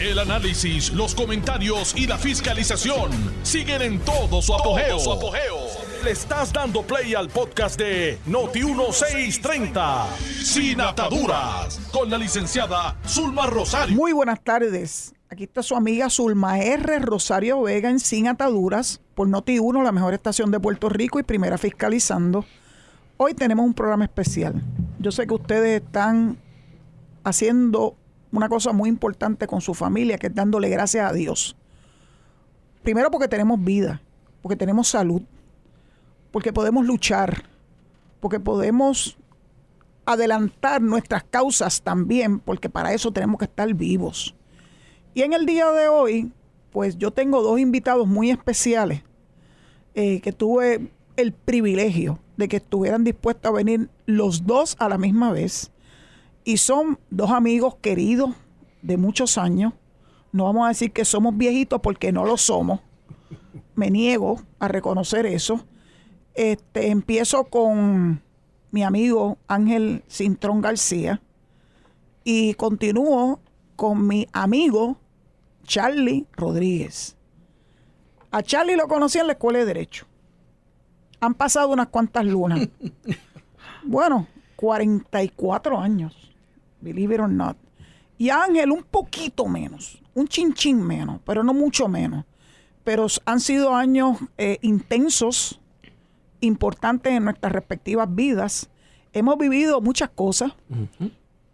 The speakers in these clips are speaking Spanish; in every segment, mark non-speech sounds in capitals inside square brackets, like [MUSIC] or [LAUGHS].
El análisis, los comentarios y la fiscalización siguen en todo su apogeo. Le estás dando play al podcast de Noti1630, Sin Ataduras, con la licenciada Zulma Rosario. Muy buenas tardes. Aquí está su amiga Zulma R. Rosario Vega en Sin Ataduras por Noti1, la mejor estación de Puerto Rico y primera fiscalizando. Hoy tenemos un programa especial. Yo sé que ustedes están haciendo una cosa muy importante con su familia, que es dándole gracias a Dios. Primero porque tenemos vida, porque tenemos salud, porque podemos luchar, porque podemos adelantar nuestras causas también, porque para eso tenemos que estar vivos. Y en el día de hoy, pues yo tengo dos invitados muy especiales eh, que tuve el privilegio de que estuvieran dispuestos a venir los dos a la misma vez. Y son dos amigos queridos de muchos años. No vamos a decir que somos viejitos porque no lo somos. Me niego a reconocer eso. Este, empiezo con mi amigo Ángel Cintrón García y continúo con mi amigo Charlie Rodríguez. A Charlie lo conocí en la Escuela de Derecho. Han pasado unas cuantas lunas. [LAUGHS] bueno, 44 años, believe it or not. Y Ángel un poquito menos, un chinchín menos, pero no mucho menos. Pero han sido años eh, intensos, importantes en nuestras respectivas vidas. Hemos vivido muchas cosas,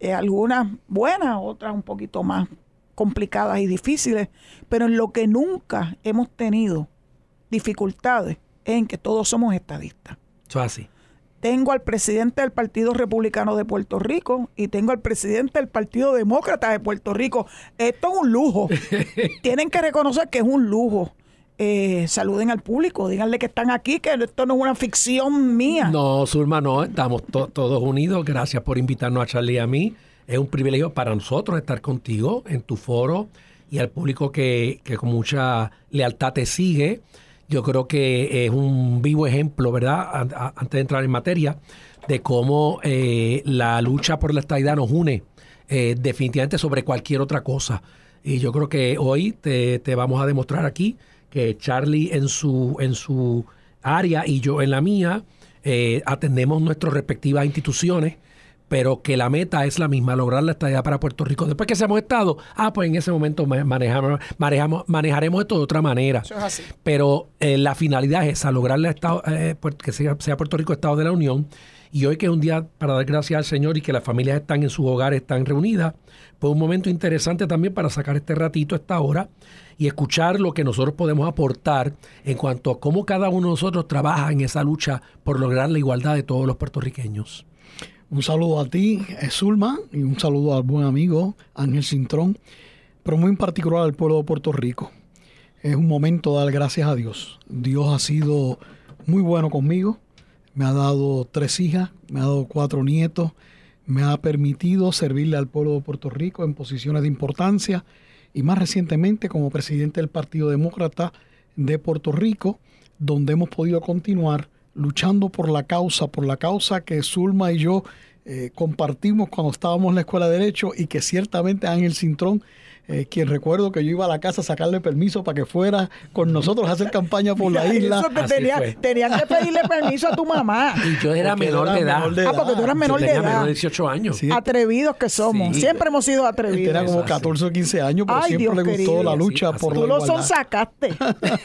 eh, algunas buenas, otras un poquito más complicadas y difíciles, pero en lo que nunca hemos tenido dificultades es en que todos somos estadistas. Eso es así. Tengo al presidente del Partido Republicano de Puerto Rico y tengo al presidente del Partido Demócrata de Puerto Rico. Esto es un lujo. [LAUGHS] Tienen que reconocer que es un lujo. Eh, saluden al público, díganle que están aquí, que esto no es una ficción mía. No, Zulma, no, estamos to- todos unidos. Gracias por invitarnos a Charlie y a mí. Es un privilegio para nosotros estar contigo en tu foro y al público que, que con mucha lealtad te sigue. Yo creo que es un vivo ejemplo, ¿verdad? Antes de entrar en materia, de cómo eh, la lucha por la estabilidad nos une eh, definitivamente sobre cualquier otra cosa. Y yo creo que hoy te, te vamos a demostrar aquí que Charlie en su, en su área y yo en la mía eh, atendemos nuestras respectivas instituciones, pero que la meta es la misma, lograr la estabilidad para Puerto Rico. Después que seamos Estado, ah, pues en ese momento ma- manejamos, manejamos, manejaremos esto de otra manera. Eso es así. Pero eh, la finalidad es esa, lograr la estado, eh, puer- que sea, sea Puerto Rico Estado de la Unión. Y hoy que es un día para dar gracias al Señor y que las familias están en sus hogares, están reunidas, pues un momento interesante también para sacar este ratito, esta hora, y escuchar lo que nosotros podemos aportar en cuanto a cómo cada uno de nosotros trabaja en esa lucha por lograr la igualdad de todos los puertorriqueños. Un saludo a ti, Zulma, y un saludo al buen amigo Ángel Cintrón, pero muy en particular al pueblo de Puerto Rico. Es un momento de dar gracias a Dios. Dios ha sido muy bueno conmigo, me ha dado tres hijas, me ha dado cuatro nietos, me ha permitido servirle al pueblo de Puerto Rico en posiciones de importancia y más recientemente como presidente del Partido Demócrata de Puerto Rico, donde hemos podido continuar luchando por la causa, por la causa que Zulma y yo eh, compartimos cuando estábamos en la Escuela de Derecho y que ciertamente Ángel Cintrón, eh, quien recuerdo que yo iba a la casa a sacarle permiso para que fuera con nosotros a hacer campaña por la [LAUGHS] isla. Eso te Así tenía- fue. tenían que pedirle permiso a tu mamá. Y yo era Porque menor era de edad. menor de Ah, porque tú eras edad. menor Yo de edad. menor de 18 años. Sí. Atrevidos que somos. Sí. Siempre hemos sido Él tenía atrevidos. como Eso es 14 o 15 años, pero Ay, siempre Dios le gustó querido. la lucha Sí, por la Tú lo igualdad. son sacaste. [LAUGHS]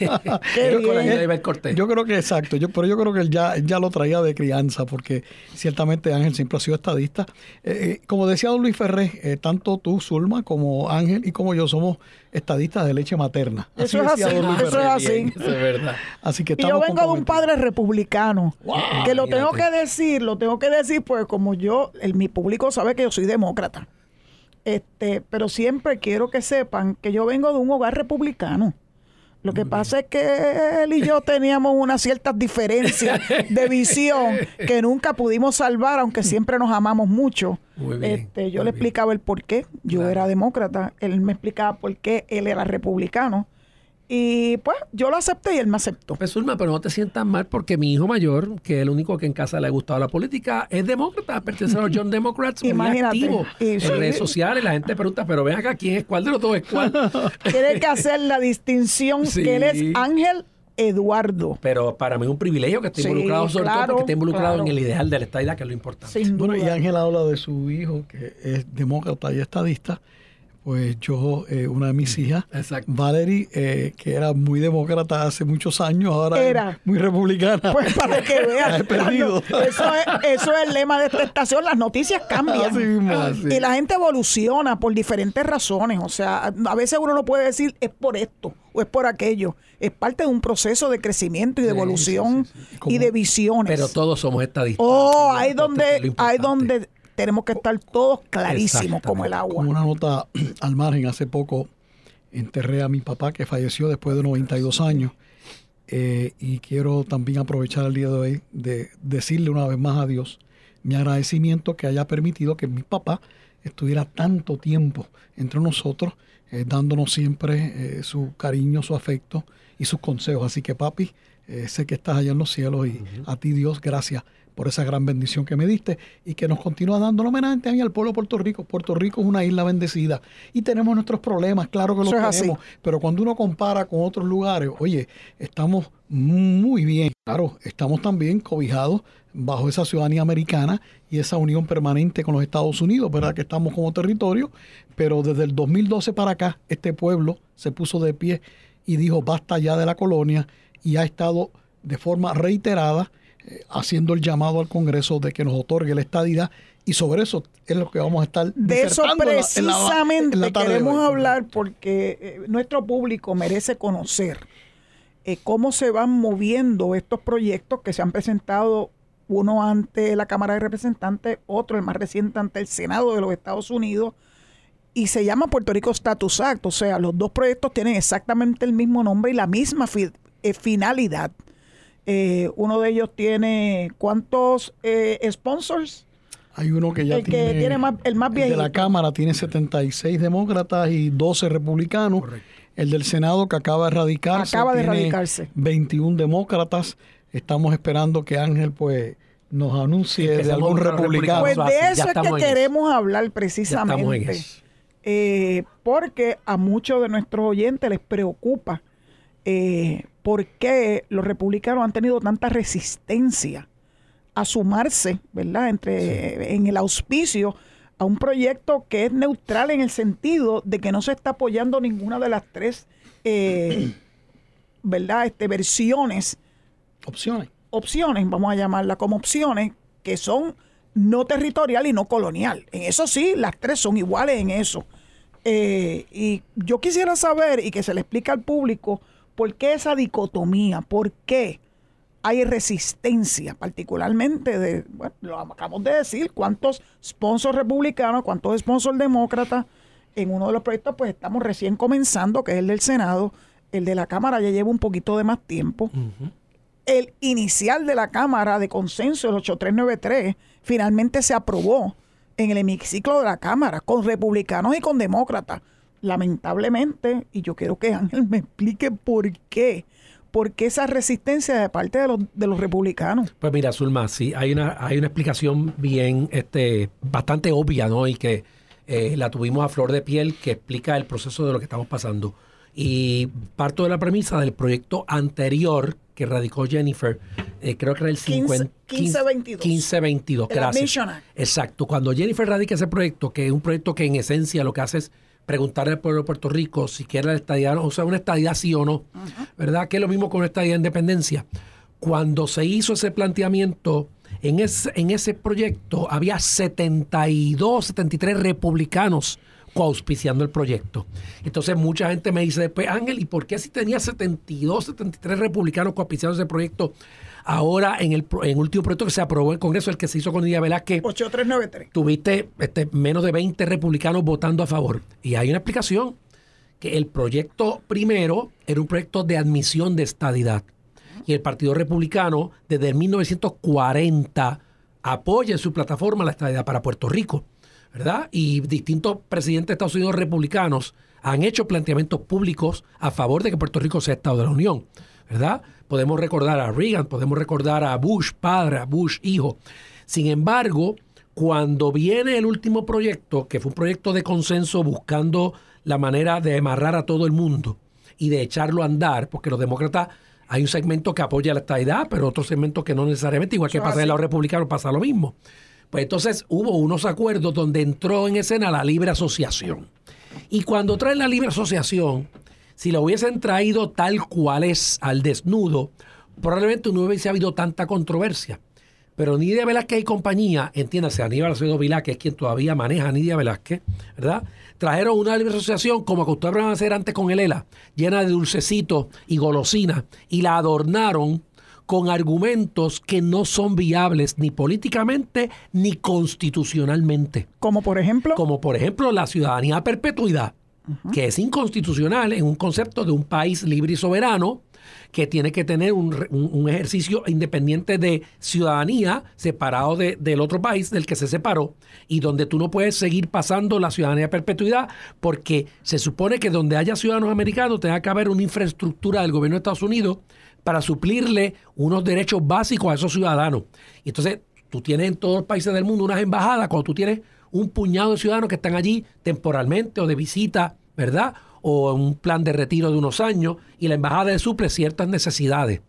Yo Ibel Cortés. Yo creo que exacto, yo, pero yo creo que él ya, ya lo traía de crianza, porque ciertamente Ángel siempre ha sido estadista. Eh, eh, como decía don Luis Ferré, eh, tanto tú, Zulma, como Ángel y como yo somos estadistas de leche materna. Eso es así, eso es así. Eso es verdad. Así que Y yo vengo de un padre republicano. que lo tengo que decir, lo tengo que decir, pues como yo, el, mi público sabe que yo soy demócrata. Este, pero siempre quiero que sepan que yo vengo de un hogar republicano. Lo que pasa es que él y yo [LAUGHS] teníamos unas ciertas diferencias de visión que nunca pudimos salvar, aunque siempre nos amamos mucho. Muy bien, Este, yo muy le bien. explicaba el por qué. Yo Claro. era demócrata, él me explicaba por qué él era republicano. Y pues yo lo acepté y él me aceptó. Pues Zulma, pero no te sientas mal porque mi hijo mayor, que es el único que en casa le ha gustado la política, es demócrata, pertenece a los [LAUGHS] John Democrats, muy Imagínate. activo Y en sí. redes sociales. La gente pregunta, pero ven acá, ¿quién es cuál de los dos es cuál? [LAUGHS] Tiene que hacer la distinción Sí. que él es Ángel Eduardo. Pero para mí es un privilegio que esté Sí, involucrado, sobre todo claro, porque esté involucrado claro. en el ideal de la estadidad, que es lo importante. Sin duda. Bueno, y Ángel habla de su hijo, que es demócrata y estadista. Pues yo, eh, una de mis hijas, Exacto. Valerie, eh, que era muy demócrata hace muchos años, ahora Era. es muy republicana. Pues para que [LAUGHS] perdido. Eso es, eso es el lema de esta estación. Las noticias cambian. Así mismo, así. Y la gente evoluciona por diferentes razones. O sea, a veces uno no puede decir es por esto o es por aquello. Es parte de un proceso de crecimiento y de Sí, evolución sí, y de visiones. Pero todos somos estadistas. Oh, ahí donde, ahí donde tenemos que estar todos clarísimos como el agua. Como una nota [CLEARS THROAT] al margen, hace poco enterré a mi papá que falleció después de 92 años. Eh, y quiero también aprovechar el día de hoy de decirle una vez más a Dios mi agradecimiento que haya permitido que mi papá estuviera tanto tiempo entre nosotros, eh, dándonos siempre eh, su cariño, su afecto y sus consejos. Así que papi, eh, sé que estás allá en los cielos y a ti Dios, gracias por esa gran bendición que me diste y que nos continúa dando, a mí, al pueblo de Puerto Rico. Puerto Rico es una isla bendecida y tenemos nuestros problemas, claro que los así. tenemos, pero cuando uno compara con otros lugares, oye, estamos muy bien. Claro, estamos también cobijados bajo esa ciudadanía americana y esa unión permanente con los Estados Unidos, ¿verdad? Que estamos como territorio, pero desde el 2012 para acá, este pueblo se puso de pie y dijo basta ya de la colonia y ha estado de forma reiterada haciendo el llamado al Congreso de que nos otorgue la estadidad y sobre eso es lo que vamos a estar De eso en la- en la- precisamente en la queremos hablar porque eh, nuestro público merece conocer eh, cómo se van moviendo estos proyectos que se han presentado, uno ante la Cámara de Representantes, otro, el más reciente, ante el Senado de los Estados Unidos, y se llama Puerto Rico Status Act, o sea, los dos proyectos tienen exactamente el mismo nombre y la misma fi- eh, finalidad. Eh, uno de ellos tiene, ¿cuántos eh, sponsors? Hay uno que ya El que tiene, tiene más- el más de la viejito. Cámara tiene 76 demócratas y 12 republicanos. El del Senado que acaba de radicarse. Acaba de tiene radicarse. 21 demócratas. Estamos esperando que Ángel pues nos anuncie de algún republicano. Pues Eso de eso es que eso. queremos hablar precisamente. Eh, porque a muchos de nuestros oyentes les preocupa eh, por qué los republicanos han tenido tanta resistencia a sumarse, ¿verdad?, entre en el auspicio a un proyecto que es neutral en el sentido de que no se está apoyando ninguna de las tres, eh, [CLEARS THROAT] ¿verdad?, este, versiones Opciones. opciones, vamos a llamarla como opciones, que son no territorial y no colonial. En eso sí, las tres son iguales en eso. Eh, y yo quisiera saber y que se le explique al público por qué esa dicotomía, por qué hay resistencia, particularmente de, bueno, lo acabamos de decir, cuántos sponsors republicanos, cuántos sponsors demócratas. En uno de los proyectos, pues estamos recién comenzando, que es el del Senado. El de la Cámara ya lleva un poquito de más tiempo el inicial de la Cámara de Consenso, el 8393, finalmente se aprobó en el hemiciclo de la Cámara, con republicanos y con demócratas. Lamentablemente, y yo quiero que Ángel me explique por qué, por qué esa resistencia de parte de los, de los republicanos. Pues mira, Zulma, sí, hay una, hay una explicación bien, este, bastante obvia, ¿no? Y que eh, la tuvimos a flor de piel que explica el proceso de lo que estamos pasando. Y parto de la premisa del proyecto anterior que radicó Jennifer, eh, creo que era el 50 1522. 1522, El gracias. Admission Act. Exacto. Cuando Jennifer radica ese proyecto, que es un proyecto que en esencia lo que hace es preguntarle al pueblo de Puerto Rico si quiere la estadidad, o sea, una estadidad sí o no, ¿verdad? Que es lo mismo con una estadidad de independencia. Cuando se hizo ese planteamiento, en ese, en ese proyecto había 72, 73 republicanos coauspiciando el proyecto. Entonces mucha gente me dice después, Ángel, ¿y por qué si tenía 72, 73 republicanos coauspiciando ese proyecto? Ahora en el, en el último proyecto que se aprobó en el Congreso, el que se hizo con Nidia Velázquez, 8393. tuviste este, menos de 20 republicanos votando a favor. Y hay una explicación, que el proyecto primero era un proyecto de admisión de estadidad. Y el Partido Republicano, desde 1940, apoya en su plataforma la estadidad para Puerto Rico. ¿verdad? Y distintos presidentes de Estados Unidos republicanos han hecho planteamientos públicos a favor de que Puerto Rico sea Estado de la Unión, ¿verdad? Podemos recordar a Reagan, podemos recordar a Bush padre, a Bush hijo. Sin embargo, cuando viene el último proyecto, que fue un proyecto de consenso buscando la manera de amarrar a todo el mundo y de echarlo a andar, porque los demócratas hay un segmento que apoya la estadidad, pero otro segmento que no necesariamente, igual que pasa en los republicanos, pasa lo mismo. Pues entonces hubo unos acuerdos donde entró en escena la libre asociación. Y cuando traen la libre asociación, si lo hubiesen traído tal cual es al desnudo, probablemente no hubiese habido tanta controversia. Pero Nidia Velázquez y compañía, entiéndase, Aníbal Acevedo Vilá, que es quien todavía maneja a Nidia Velázquez, ¿verdad? Trajeron una libre asociación como acostumbraban a hacer antes con el ELA, llena de dulcecitos y golosinas, y la adornaron con argumentos que no son viables ni políticamente ni constitucionalmente. Como por ejemplo. Como por ejemplo la ciudadanía a perpetuidad, que es inconstitucional en un concepto de un país libre y soberano que tiene que tener un, ejercicio independiente de ciudadanía separado del otro país del que se separó y donde tú no puedes seguir pasando la ciudadanía a perpetuidad porque se supone que donde haya ciudadanos americanos tenga que haber una infraestructura del gobierno de Estados Unidos para suplirle unos derechos básicos a esos ciudadanos. Y entonces tú tienes en todos los países del mundo unas embajadas cuando tú tienes un puñado de ciudadanos que están allí temporalmente o de visita, ¿verdad? O un plan de retiro de unos años y la embajada suple ciertas necesidades.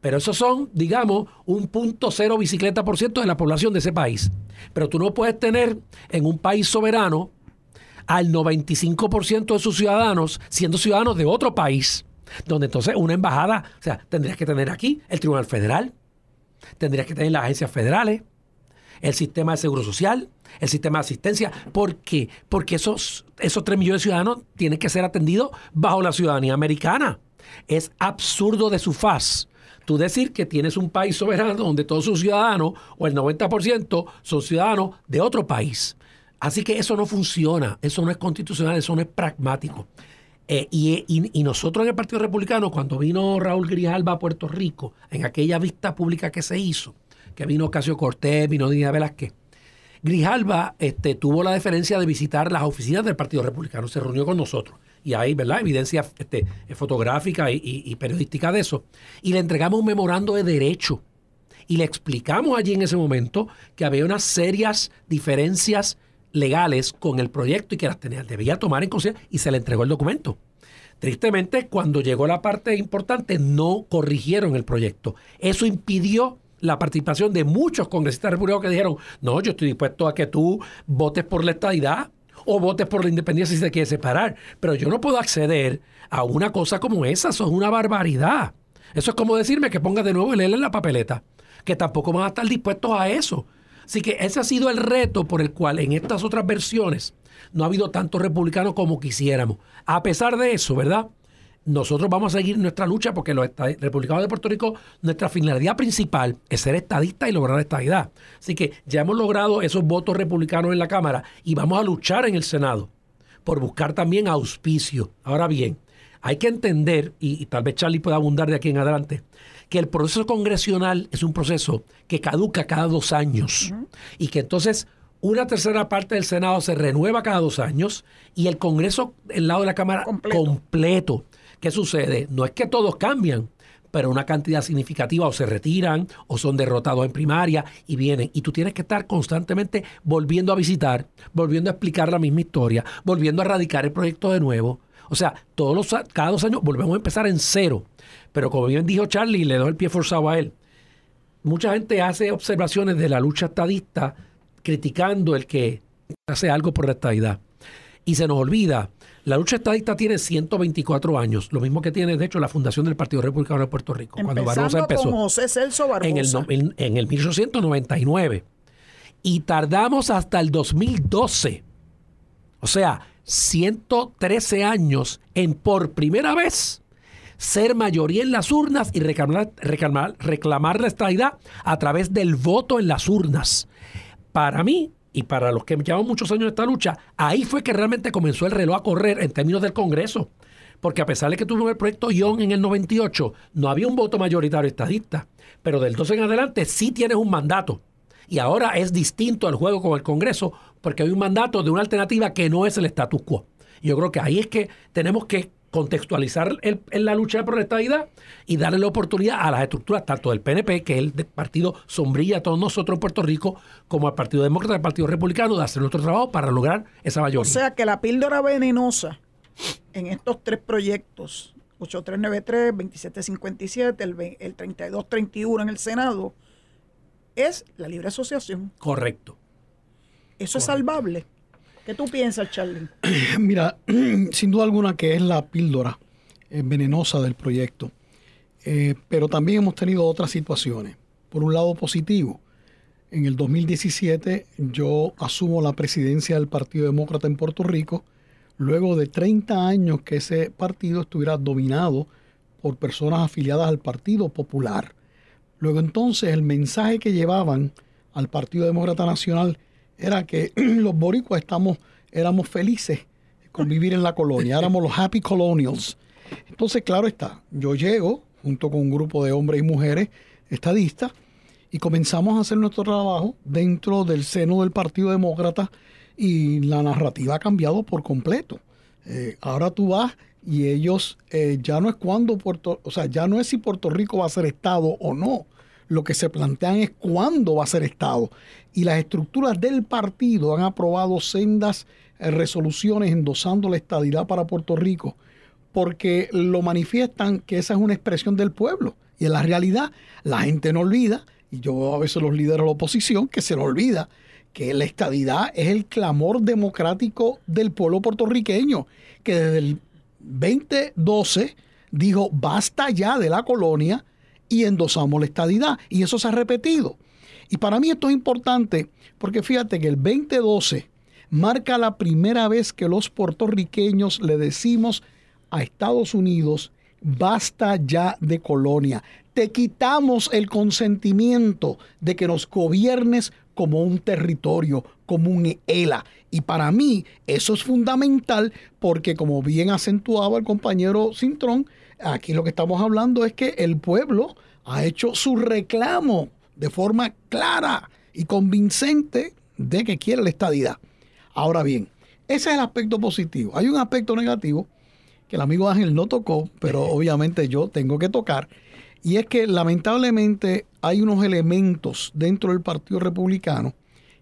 Pero esos son, digamos, un punto cero bicicleta por ciento de la población de ese país. Pero tú no puedes tener en un país soberano al 95% de sus ciudadanos siendo ciudadanos de otro país donde entonces una embajada, o sea, tendrías que tener aquí el Tribunal Federal, tendrías que tener las agencias federales, el sistema de seguro social, el sistema de asistencia. ¿Por qué? Porque esos, esos 3 millones de ciudadanos tienen que ser atendidos bajo la ciudadanía americana. Es absurdo de su faz. Tú decir que tienes un país soberano donde todos sus ciudadanos, o el 90%, son ciudadanos de otro país. Así que eso no funciona, eso no es constitucional, eso no es pragmático. Eh, y, nosotros en el Partido Republicano, cuando vino Raúl Grijalba a Puerto Rico, en aquella vista pública que se hizo, que vino Casio Cortés, vino Dina Velázquez, Grijalba este, tuvo la deferencia de visitar las oficinas del Partido Republicano, se reunió con nosotros. Y hay, ¿verdad?, evidencia este, fotográfica y, periodística de eso. Y le entregamos un memorando de derecho. Y le explicamos allí en ese momento que había unas serias diferencias legales con el proyecto y que las tenía, debía tomar en consideración y se le entregó el documento. Tristemente, cuando llegó la parte importante, no corrigieron el proyecto. Eso impidió la participación de muchos congresistas republicanos que dijeron, no, yo estoy dispuesto a que tú votes por la estadidad o votes por la independencia si se quiere separar, pero yo no puedo acceder a una cosa como esa, eso es una barbaridad. Eso es como decirme que ponga de nuevo el L en la papeleta, que tampoco van a estar dispuestos a eso. Así que ese ha sido el reto por el cual en estas otras versiones no ha habido tantos republicanos como quisiéramos. A pesar de eso, ¿verdad? Nosotros vamos a seguir nuestra lucha porque los republicanos de Puerto Rico, nuestra finalidad principal es ser estadista y lograr estadidad. Así que ya hemos logrado esos votos republicanos en la Cámara y vamos a luchar en el Senado por buscar también auspicio. Ahora bien, hay que entender, y, y tal vez Charlie pueda abundar de aquí en adelante, que el proceso congresional es un proceso que caduca cada dos años y que entonces una tercera parte del Senado se renueva cada dos años y el Congreso, el lado de la Cámara, completo. ¿Qué sucede? No es que todos cambian, pero una cantidad significativa o se retiran o son derrotados en primaria y vienen. Y tú tienes que estar constantemente volviendo a visitar, volviendo a explicar la misma historia, volviendo a radicar el proyecto de nuevo. O sea, todos los, cada dos años volvemos a empezar en cero. Pero como bien dijo Charlie, le doy el pie forzado a él. Mucha gente hace observaciones de la lucha estadista criticando el que hace algo por la estadidad. Y se nos olvida, la lucha estadista tiene 124 años, lo mismo que tiene, de hecho, la fundación del Partido Republicano de Puerto Rico. cuando Barbosa empezó. José Celso Barbosa. En el, en el 1899. Y tardamos hasta el 2012. O sea, 113 años en por primera vez ser mayoría en las urnas y reclamar, reclamar, reclamar la estabilidad a través del voto en las urnas. Para mí, y para los que llevan muchos años en esta lucha, ahí fue que realmente comenzó el reloj a correr en términos del Congreso. Porque a pesar de que tuvimos el proyecto Young en el 98, no había un voto mayoritario estadista. Pero del 12 en adelante sí tienes un mandato. Y ahora es distinto el juego con el Congreso porque hay un mandato de una alternativa que no es el status quo. Yo creo que ahí es que tenemos que contextualizar el, la lucha por la estabilidad y darle la oportunidad a las estructuras, tanto del PNP, que es el partido sombrilla a todos nosotros en Puerto Rico, como al Partido Demócrata al Partido Republicano, de hacer nuestro trabajo para lograr esa mayoría. O sea que la píldora venenosa en estos tres proyectos, 8393, 2757, el, el 3231 en el Senado, es la libre asociación. Correcto. Eso es salvable. ¿Qué tú piensas, Charlie? [CLEARS THROAT] Mira, [CLEARS THROAT] sin duda alguna que es la píldora eh, venenosa del proyecto. Eh, pero también hemos tenido otras situaciones. Por un lado positivo, en el 2017 yo asumo la presidencia del Partido Demócrata en Puerto Rico, luego de 30 años que ese partido estuviera dominado por personas afiliadas al Partido Popular. Luego entonces el mensaje que llevaban al Partido Demócrata Nacional era que [CLEARS THROAT] los boricuas estamos, éramos felices con vivir en la colonia, éramos los happy colonials. Entonces, claro está, yo llego junto con un grupo de hombres y mujeres estadistas y comenzamos a hacer nuestro trabajo dentro del seno del Partido Demócrata y la narrativa ha cambiado por completo. Eh, ahora tú vas y ellos eh, ya no es cuando Puerto, o sea, ya no es si Puerto Rico va a ser Estado o no lo que se plantean es cuándo va a ser Estado. Y las estructuras del partido han aprobado sendas eh, resoluciones endosando la estadidad para Puerto Rico, porque lo manifiestan que esa es una expresión del pueblo. Y en la realidad, la gente no olvida, y yo a veces los líderes de la oposición, que se lo olvida, que la estadidad es el clamor democrático del pueblo puertorriqueño, que desde el 2012 dijo basta ya de la colonia y endosamos la estadidad. Y eso se ha repetido. Y para mí esto es importante porque fíjate que el 2012 marca la primera vez que los puertorriqueños le decimos a Estados Unidos, basta ya de colonia. Te quitamos el consentimiento de que nos gobiernes como un territorio, como un ELA. Y para mí eso es fundamental porque como bien acentuaba el compañero Cintrón, Aquí lo que estamos hablando es que el pueblo ha hecho su reclamo de forma clara y convincente de que quiere la estadidad. Ahora bien, ese es el aspecto positivo. Hay un aspecto negativo que el amigo Ángel no tocó, pero [LAUGHS] obviamente yo tengo que tocar, y es que lamentablemente hay unos elementos dentro del Partido Republicano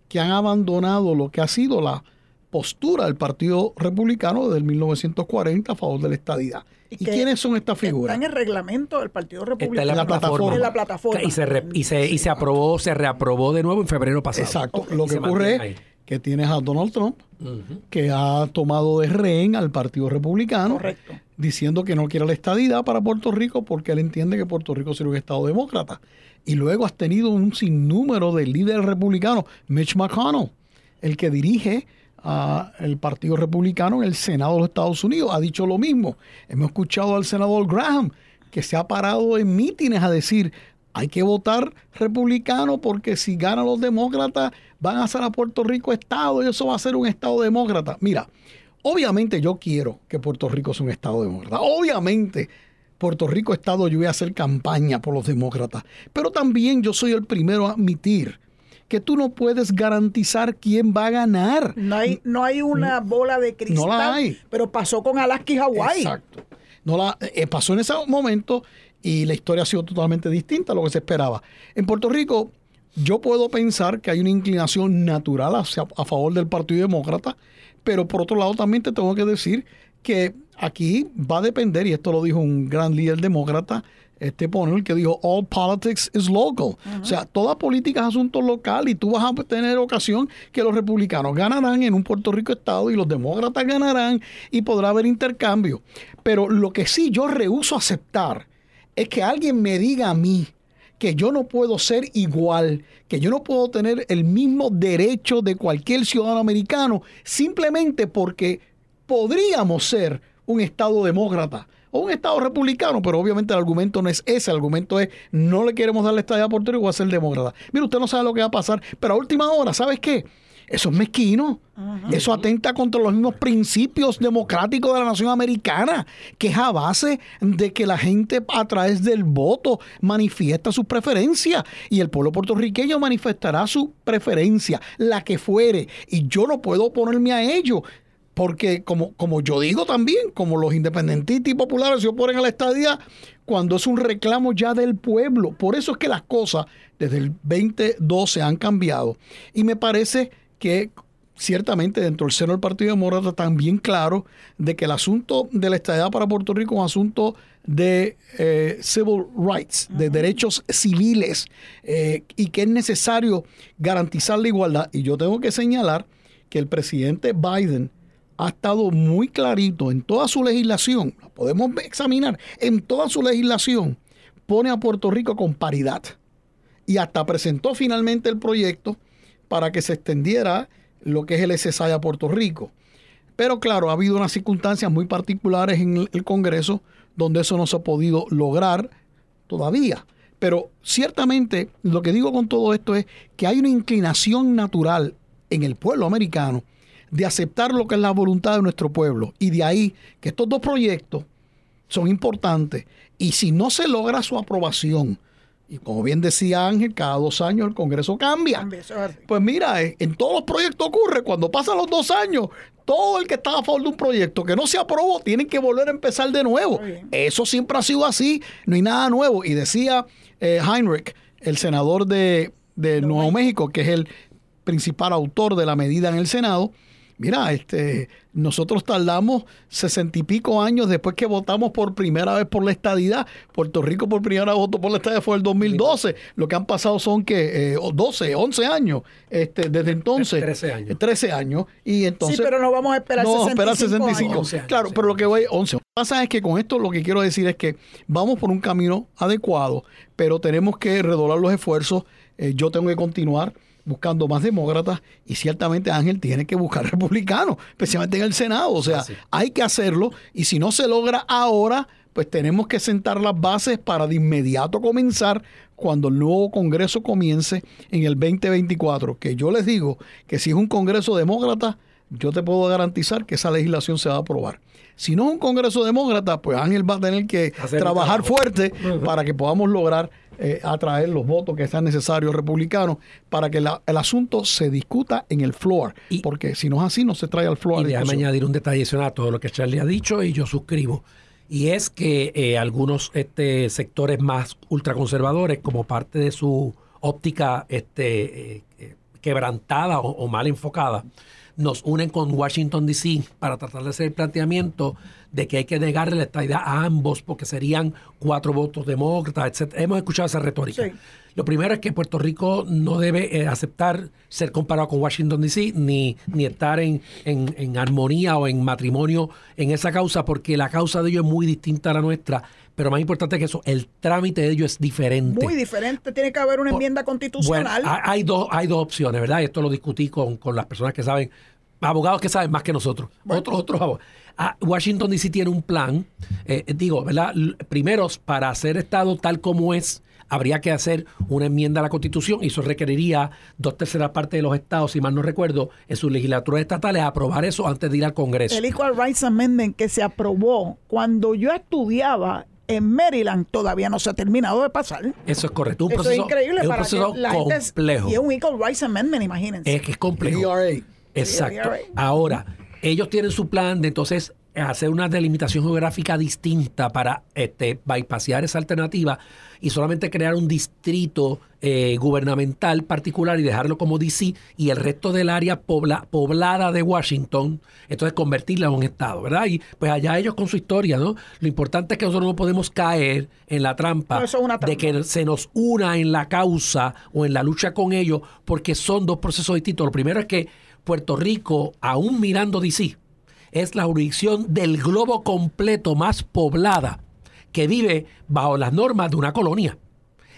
que han abandonado lo que ha sido la postura del Partido Republicano desde 1940 a favor de la estadidad. ¿Y, quiénes son estas figuras? Está en el reglamento del Partido Republicano. en la, plataforma. En la plataforma. Y se, y, se, y se aprobó, se reaprobó de nuevo en febrero pasado. Exacto. Lo que ocurre es que tienes a Donald Trump, que ha tomado de rehén al Partido Republicano, diciendo que no quiere la estadidad para Puerto Rico porque él entiende que Puerto Rico será un Estado demócrata. Y luego has tenido un sinnúmero de líderes republicanos, Mitch McConnell, el que dirige el Partido Republicano en el Senado de los Estados Unidos. Ha dicho lo mismo. Hemos escuchado al senador Graham que se ha parado en mítines a decir hay que votar republicano porque si ganan los demócratas van a hacer a Puerto Rico Estado y eso va a ser un Estado demócrata. Mira, obviamente yo quiero que Puerto Rico sea un Estado demócrata. Obviamente Puerto Rico Estado yo voy a hacer campaña por los demócratas. Pero también yo soy el primero a admitir que tú no puedes garantizar quién va a ganar. No hay, no hay una bola de cristal. No la hay. Pero pasó con Alaska y Hawái. Exacto. No la, eh, pasó en ese momento y la historia ha sido totalmente distinta a lo que se esperaba. En Puerto Rico, yo puedo pensar que hay una inclinación natural hacia, a favor del Partido Demócrata, pero por otro lado también te tengo que decir que aquí va a depender, y esto lo dijo un gran líder demócrata, este el que dijo all politics is local. O sea, toda política es asunto local y tú vas a tener ocasión que los republicanos ganarán en un Puerto Rico Estado y los demócratas ganarán y podrá haber intercambio. Pero lo que sí yo rehuso aceptar es que alguien me diga a mí que yo no puedo ser igual, que yo no puedo tener el mismo derecho de cualquier ciudadano americano simplemente porque podríamos ser un Estado demócrata un Estado republicano, pero obviamente el argumento no es ese, el argumento es no le queremos dar la estadía a Puerto Rico a ser demócrata. Mira, usted no sabe lo que va a pasar, pero a última hora, ¿sabes qué? Eso es mezquino. Eso atenta contra los mismos principios democráticos de la nación americana, que es a base de que la gente a través del voto manifiesta su preferencia y el pueblo puertorriqueño manifestará su preferencia, la que fuere. Y yo no puedo oponerme a ello. Porque como, como yo digo también, como los independentistas y populares se oponen a la estadía, cuando es un reclamo ya del pueblo. Por eso es que las cosas desde el 2012 han cambiado. Y me parece que ciertamente dentro del seno del Partido Demócrata bien claro de que el asunto de la estadía para Puerto Rico es un asunto de eh, civil rights, de derechos civiles, eh, y que es necesario garantizar la igualdad. Y yo tengo que señalar que el presidente Biden ha estado muy clarito en toda su legislación, la podemos examinar, en toda su legislación pone a Puerto Rico con paridad. Y hasta presentó finalmente el proyecto para que se extendiera lo que es el SSI a Puerto Rico. Pero claro, ha habido unas circunstancias muy particulares en el Congreso donde eso no se ha podido lograr todavía. Pero ciertamente lo que digo con todo esto es que hay una inclinación natural en el pueblo americano de aceptar lo que es la voluntad de nuestro pueblo. Y de ahí que estos dos proyectos son importantes. Y si no se logra su aprobación, y como bien decía Ángel, cada dos años el Congreso cambia. Pues mira, eh, en todos los proyectos ocurre, cuando pasan los dos años, todo el que está a favor de un proyecto que no se aprobó, tiene que volver a empezar de nuevo. Eso siempre ha sido así, no hay nada nuevo. Y decía eh, Heinrich, el senador de, de Nuevo México, que es el principal autor de la medida en el Senado, Mira, este, nosotros tardamos sesenta y pico años después que votamos por primera vez por la estadidad. Puerto Rico por primera vez votó por la estadidad fue el 2012. Lo que han pasado son que eh, 12, 11 años este, desde entonces. 13 años. 13 años. Y entonces, sí, pero no vamos a esperar no, 65, 65 años. Claro, pero lo que voy 11. Lo que pasa es que con esto lo que quiero decir es que vamos por un camino adecuado, pero tenemos que redoblar los esfuerzos. Eh, yo tengo que continuar buscando más demócratas y ciertamente Ángel tiene que buscar [LAUGHS] republicanos, especialmente en el Senado. O sea, Así. hay que hacerlo y si no se logra ahora, pues tenemos que sentar las bases para de inmediato comenzar cuando el nuevo Congreso comience en el 2024. Que yo les digo que si es un Congreso demócrata, yo te puedo garantizar que esa legislación se va a aprobar. Si no es un Congreso demócrata, pues Ángel va a tener que Hacer trabajar fuerte [LAUGHS] para que podamos lograr eh, atraer los votos que sean necesarios republicanos para que la- el asunto se discuta en el floor. Y- porque si no es así, no se trae al floor. Y déjame añadir un detalle adicional a todo lo que Charlie ha dicho y yo suscribo. Y es que eh, algunos este, sectores más ultraconservadores, como parte de su óptica este, eh, eh, quebrantada o, o mal enfocada, nos unen con Washington, D.C. para tratar de hacer el planteamiento de que hay que negarle la estabilidad a ambos porque serían cuatro votos demócratas, etc. Hemos escuchado esa retórica. Sí. Lo primero es que Puerto Rico no debe eh, aceptar ser comparado con Washington DC ni, ni estar en, en- en armonía o en matrimonio en esa causa, porque la causa de ellos es muy distinta a la nuestra. Pero más importante que eso, el trámite de ellos es diferente. Muy diferente. Tiene que haber una Por- enmienda constitucional. Bueno, hay, hay dos, hay dos opciones, ¿verdad? Y esto lo discutí con, con las personas que saben, abogados que saben más que nosotros. Otros, otros abogados. Ah, Washington DC tiene un plan, eh, digo, ¿verdad? Primero, para hacer Estado tal como es, habría que hacer una enmienda a la Constitución y eso requeriría dos terceras partes de los estados, si mal no recuerdo, en sus legislaturas estatales aprobar eso antes de ir al Congreso. el Equal Rights Amendment que se aprobó cuando yo estudiaba en Maryland todavía no se ha terminado de pasar. Eso es correcto. Un Eso proceso, es increíble es un para proceso que la gente- complejo. y es un Equal Rights Amendment, imagínense. Es que es complejo. ERA. Exacto. Sí, Ahora, ellos tienen su plan de entonces hacer una delimitación geográfica distinta para este, bypassear esa alternativa y solamente crear un distrito eh, gubernamental particular y dejarlo como DC y el resto del área pobla- poblada de Washington, entonces convertirla en un estado, ¿verdad? Y pues allá ellos con su historia, ¿no? Lo importante es que nosotros no podemos caer en la trampa, No, es de que se nos una en la causa o en la lucha con ellos porque son dos procesos distintos. Lo primero es que Puerto Rico, aún mirando DC, es la jurisdicción del globo completo más poblada que vive bajo las normas de una colonia.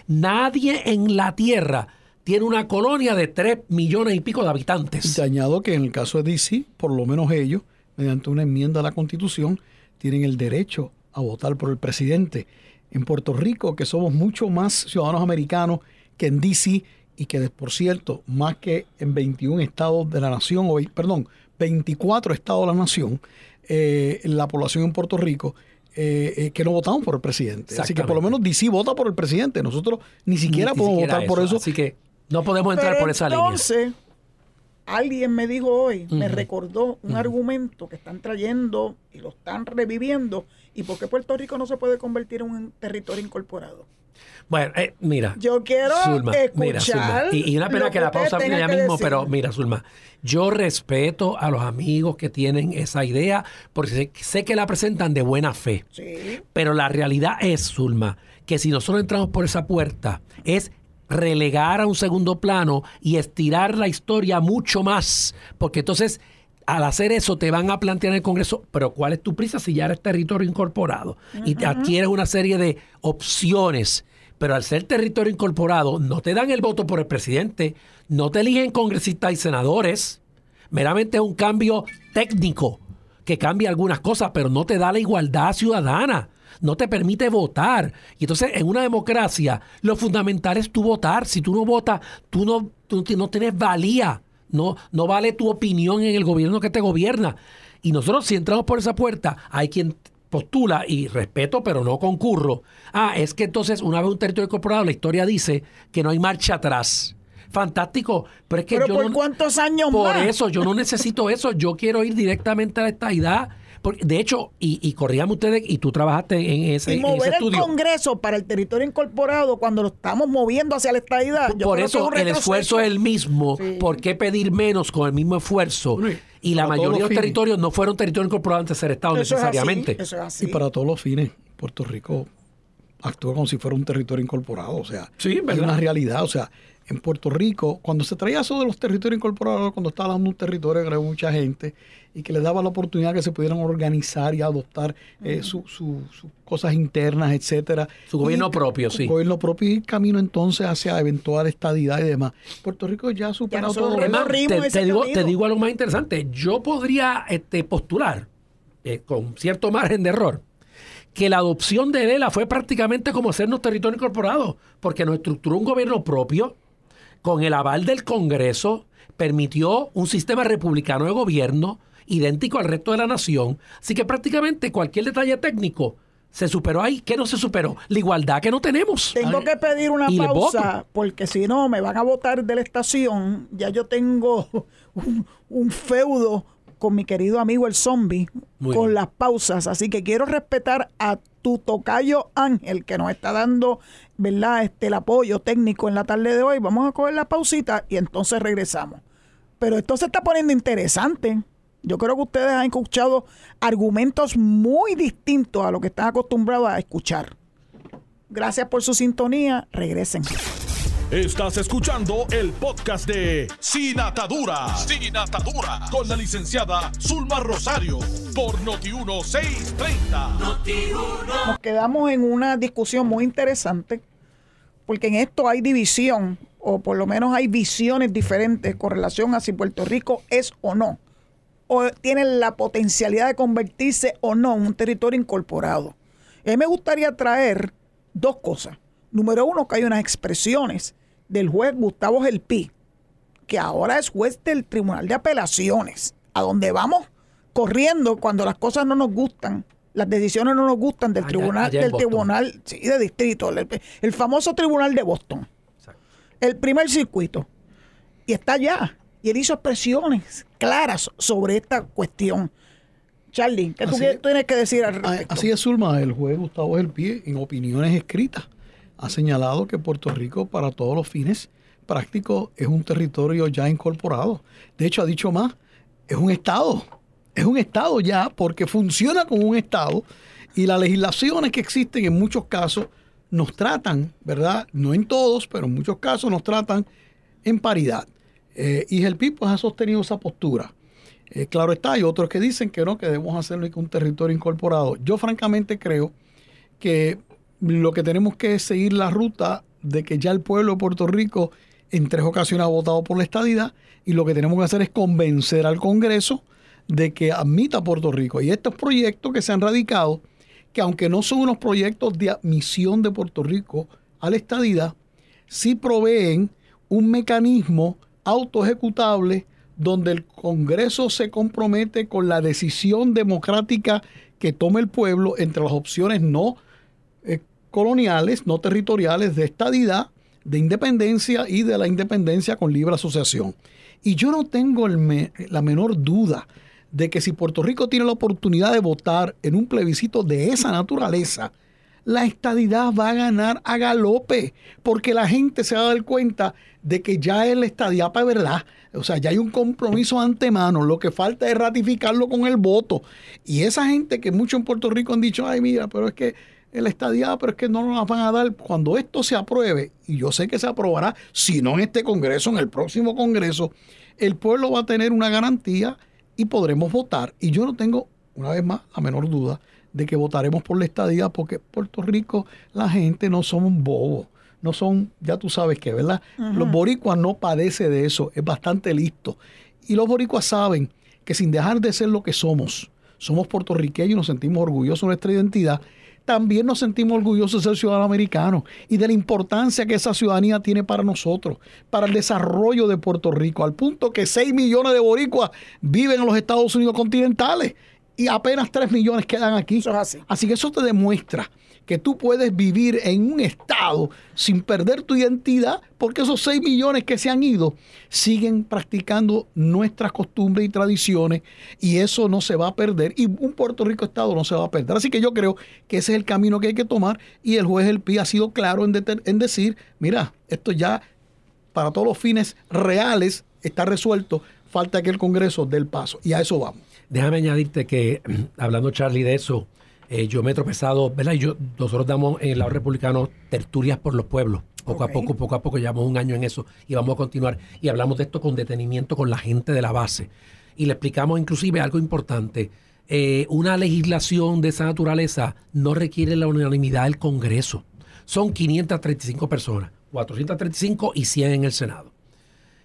Nadie en la Tierra tiene una colonia de 3 millones y pico de Y habitantes. te añado que en el caso de DC, por lo menos ellos, mediante una enmienda a la Constitución, tienen el derecho a votar por el presidente. En Puerto Rico, que somos mucho más ciudadanos americanos que en DC, y que, por cierto, más que en 21 estados de la nación, o, perdón, 24 estados de la nación, eh, la población en Puerto Rico, eh, eh, que no votamos por el presidente. Así que por lo menos DC vota por el presidente. Nosotros ni siquiera podemos votar por eso. Así que no podemos entrar por esa línea. Entonces, alguien me dijo hoy, me recordó un argumento que están trayendo y lo están reviviendo. ¿Y por qué Puerto Rico no se puede convertir en un territorio incorporado? Bueno, eh, mira. Yo quiero escuchar. Y, una pena que, la pausa viene ya mismo, pero mira, Zulma, yo respeto a los amigos que tienen esa idea, porque sé, que la presentan de buena fe. Sí. Pero la realidad es, Zulma, que si nosotros entramos por esa puerta, es relegar a un segundo plano y estirar la historia mucho más, porque entonces al hacer eso te van a plantear en el Congreso, pero ¿cuál es tu prisa si ya eres territorio incorporado? Y adquieres una serie de opciones, pero al ser territorio incorporado no te dan el voto por el presidente, no te eligen congresistas y senadores, meramente es un cambio técnico que cambia algunas cosas, pero no te da la igualdad ciudadana no te permite votar. Y entonces, en una democracia, lo fundamental es tú votar. Si tú no votas, tú no, no tienes valía. No, no vale tu opinión en el gobierno que te gobierna. Y nosotros si entramos por esa puerta, hay quien postula, y respeto, pero no concurro. Ah, es que entonces, una vez un territorio incorporado, la historia dice que no hay marcha atrás. Fantástico, pero es que ¿Pero por cuántos años por eso, yo no necesito eso. Yo quiero ir directamente a la estadidad de hecho, y, y corríamos ustedes, y tú trabajaste en ese, y mover el Congreso para el territorio incorporado cuando lo estamos moviendo hacia la estadidad. Por eso el esfuerzo es el mismo. ¿Por qué pedir menos con el mismo esfuerzo? Y la mayoría de los territorios no fueron territorios incorporados antes de ser Estado necesariamente. Y para todos los fines, Puerto Rico actúa como si fuera un territorio incorporado. O sea, sí, es una realidad. O sea, en Puerto Rico, cuando se traía eso de los territorios incorporados, cuando estaba dando un territorio que era mucha gente y que le daba la oportunidad que se pudieran organizar y adoptar eh, sus cosas internas, etcétera. Su gobierno propio, sí. Su gobierno propio y camino entonces hacia eventual estadidad y demás. Puerto Rico ya ha superado todo te, te, digo, te digo algo más interesante. Yo podría este, postular, eh, con cierto margen de error, que la adopción de Vela fue prácticamente como hacernos territorio incorporado, porque nos estructuró un gobierno propio, con el aval del Congreso, permitió un sistema republicano de gobierno idéntico al resto de la nación. Así que prácticamente cualquier detalle técnico se superó ahí. ¿Qué no se superó? La igualdad que no tenemos. Tengo que pedir una pausa porque si no me van a votar de la estación. Ya yo tengo [LAUGHS] un, feudo con mi querido amigo el zombie con las pausas. Así que quiero respetar a tu tocayo Ángel que nos está dando ¿verdad? Este, el apoyo técnico en la tarde de hoy. Vamos a coger la pausita y entonces regresamos. Pero esto se está poniendo interesante. Yo creo que ustedes han escuchado argumentos muy distintos a lo que están acostumbrados a escuchar. Gracias por su sintonía. Regresen. Estás escuchando el podcast de Sin Atadura. Sin Atadura. Con la licenciada Zulma Rosario. Por Noti1630. Noti Nos quedamos en una discusión muy interesante porque en esto hay división, o por lo menos hay visiones diferentes con relación a si Puerto Rico es o no, o tiene la potencialidad de convertirse o no en un territorio incorporado. A mí me gustaría traer dos cosas. Número uno, que hay unas expresiones del juez Gustavo Gelpi, que ahora es juez del Tribunal de Apelaciones, a donde vamos corriendo cuando las cosas no nos gustan las decisiones no nos gustan del tribunal, del tribunal sí, de distrito, el, famoso tribunal de Boston. El primer circuito. Y está allá. Y él hizo expresiones claras sobre esta cuestión. Charlie, ¿qué tú tienes que decir al respecto? Así es, Zulma. El juez Gustavo del Pie, en opiniones escritas, ha señalado que Puerto Rico, para todos los fines prácticos, es un territorio ya incorporado. De hecho, ha dicho más, es un Estado es un Estado ya porque funciona como un Estado y las legislaciones que existen en muchos casos nos tratan, ¿verdad? No en todos, pero en muchos casos nos tratan en paridad. Eh, y el PIB pues, ha sostenido esa postura. Eh, claro está, hay otros que dicen que no, que debemos hacerlo con un territorio incorporado. Yo francamente creo que lo que tenemos que es seguir la ruta de que ya el pueblo de Puerto Rico en tres ocasiones ha votado por la estadidad y lo que tenemos que hacer es convencer al Congreso de que admita Puerto Rico. Y estos proyectos que se han radicado, que aunque no son unos proyectos de admisión de Puerto Rico a la estadidad, sí proveen un mecanismo autoejecutable donde el Congreso se compromete con la decisión democrática que tome el pueblo entre las opciones no coloniales, no territoriales, de estadidad, de independencia y de la independencia con libre asociación. Y yo no tengo la menor duda de que si Puerto Rico tiene la oportunidad de votar en un plebiscito de esa naturaleza, la estadidad va a ganar a galope, porque la gente se va a dar cuenta de que ya es la estadidad para verdad. O sea, ya hay un compromiso antemano, lo que falta es ratificarlo con el voto. Y esa gente que muchos en Puerto Rico han dicho, ay mira, pero es que la estadidad, pero es que no nos la van a dar. Cuando esto se apruebe, y yo sé que se aprobará, si no en este Congreso, en el próximo Congreso, el pueblo va a tener una garantía y podremos votar. Y yo no tengo, una vez más, la menor duda de que votaremos por la estadía porque Puerto Rico, la gente no somos bobos. No son, ya tú sabes que, ¿verdad? Los boricuas no padecen de eso, es bastante listo. Y los boricuas saben que sin dejar de ser lo que somos, somos puertorriqueños, nos sentimos orgullosos de nuestra identidad, también nos sentimos orgullosos de ser ciudadanos americanos y de la importancia que esa ciudadanía tiene para nosotros, para el desarrollo de Puerto Rico, al punto que 6 millones de boricuas viven en los Estados Unidos continentales y apenas 3 millones quedan aquí. así. así que eso te demuestra que tú puedes vivir en un estado sin perder tu identidad, porque esos 6 millones que se han ido siguen practicando nuestras costumbres y tradiciones y eso no se va a perder y un Puerto Rico estado no se va a perder. Así que yo creo que ese es el camino que hay que tomar y el juez El Pi ha sido claro en, en decir, mira, esto ya para todos los fines reales está resuelto, falta que el Congreso dé el paso y a eso vamos. Déjame añadirte que, [CLEARS THROAT] hablando Charlie de eso, eh, yo me he tropezado, ¿verdad? Y yo, nosotros damos en el lado republicano tertulias por los pueblos. Poco a poco, poco a poco, llevamos un año en eso y vamos a continuar. Y hablamos de esto con detenimiento con la gente de la base. Y le explicamos inclusive algo importante. Eh, una legislación de esa naturaleza no requiere la unanimidad del Congreso. Son 535 personas, 435 y 100 en el Senado.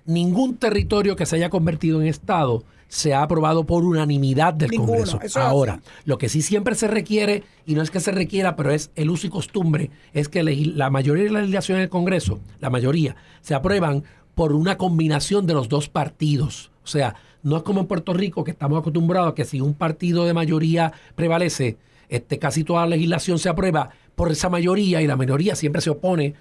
Ningún territorio que se haya convertido en Estado se ha aprobado por unanimidad del Congreso. Ahora, lo que sí siempre se requiere, y no es que se requiera, pero es el uso y costumbre, es que la mayoría de las legislaciones del Congreso, la mayoría, se aprueban por una combinación de los dos partidos. O sea, no es como en Puerto Rico, que estamos acostumbrados a que si un partido de mayoría prevalece, este, casi toda la legislación se aprueba por esa mayoría y la minoría siempre se opone.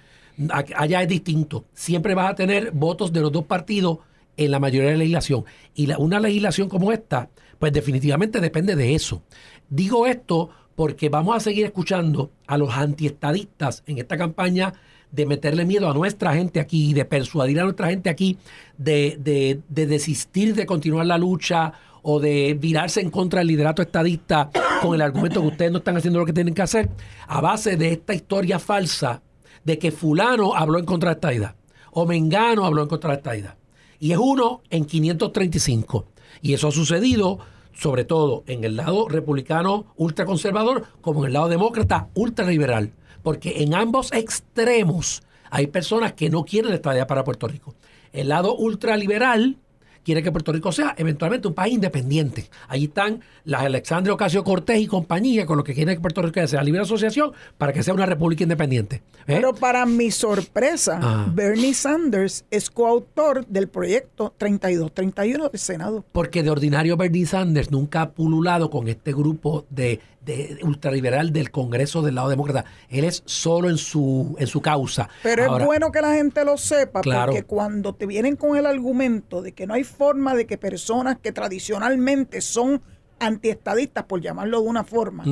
Allá es distinto. Siempre vas a tener votos de los dos partidos en la mayoría de la legislación. Y una legislación como esta, pues definitivamente depende de eso. Digo esto porque vamos a seguir escuchando a los antiestadistas en esta campaña de meterle miedo a nuestra gente aquí, de persuadir a nuestra gente aquí, de, de, de desistir de continuar la lucha o de virarse en contra del liderato estadista con el argumento que ustedes no están haciendo lo que tienen que hacer, a base de esta historia falsa de que fulano habló en contra de esta idea o Mengano habló en contra de esta idea y es uno en 535. Y eso ha sucedido sobre todo en el lado republicano ultraconservador como en el lado demócrata ultraliberal, porque en ambos extremos hay personas que no quieren la estadía para Puerto Rico. El lado ultraliberal quiere que Puerto Rico sea eventualmente un país independiente. Ahí están las Alexandre Ocasio Cortés y compañía con lo que quiere que Puerto Rico sea libre asociación para que sea una república independiente. ¿eh? Pero para mi sorpresa, ah. Bernie Sanders es coautor del proyecto 3231 del Senado. Porque de ordinario Bernie Sanders nunca ha pululado con este grupo de de ultraliberal del Congreso del lado demócrata. Él es solo en su, en su causa. Pero es bueno que la gente lo sepa, porque cuando te vienen con el argumento de que no hay forma de que personas que tradicionalmente son antiestadistas, por llamarlo de una forma,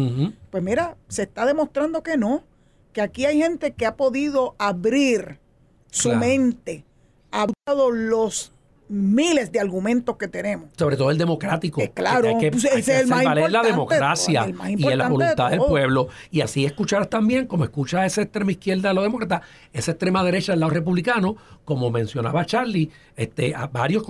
pues mira, se está demostrando que no, que aquí hay gente que ha podido abrir su mente, ha dado los miles de argumentos que tenemos. Sobre todo el democrático. Eh, claro, que, pues, es el más valer la democracia y la voluntad del pueblo. Y así escuchar también, como escucha esa extrema izquierda de los demócratas, esa extrema derecha del lado republicano, como mencionaba Charlie, este, a varios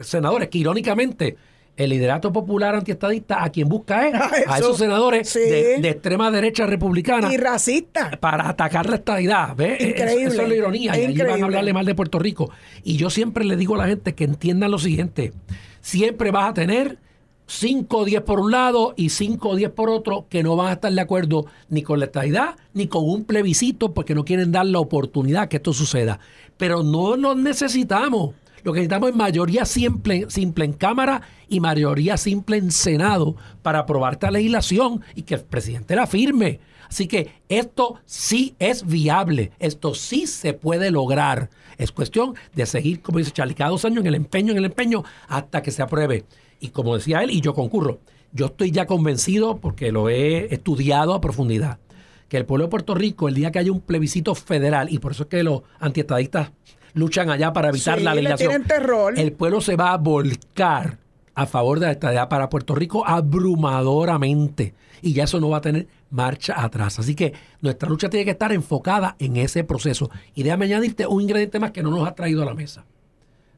senadores que irónicamente el liderato popular antiestadista a quien busca es [LAUGHS] a esos senadores de, extrema derecha republicana y racista para atacar la estadidad ¿ves? Increíble. Eso, es la ironía y allí van a hablarle mal de Puerto Rico y yo siempre le digo a la gente que entiendan lo siguiente siempre vas a tener 5 o 10 por un lado y 5 o 10 por otro que no van a estar de acuerdo ni con la estabilidad ni con un plebiscito porque no quieren dar la oportunidad que esto suceda. Pero no lo necesitamos. Lo que necesitamos es mayoría simple, simple en Cámara y mayoría simple en Senado para aprobar esta legislación y que el presidente la firme. Así que esto sí es viable, esto sí se puede lograr. Es cuestión de seguir, como dice Charlie, cada dos años en el empeño, en el empeño, hasta que se apruebe. Y como decía él, y yo concurro, yo estoy ya convencido, porque lo he estudiado a profundidad, que el pueblo de Puerto Rico, el día que haya un plebiscito federal, y por eso es que los antiestadistas luchan allá para evitar Sí, la le legislación, tienen terror. el pueblo se va a volcar a favor de la estadidad para Puerto Rico abrumadoramente. Y ya eso no va a tener marcha atrás. Así que nuestra lucha tiene que estar enfocada en ese proceso. Y déjame añadirte un ingrediente más que no nos ha traído a la mesa.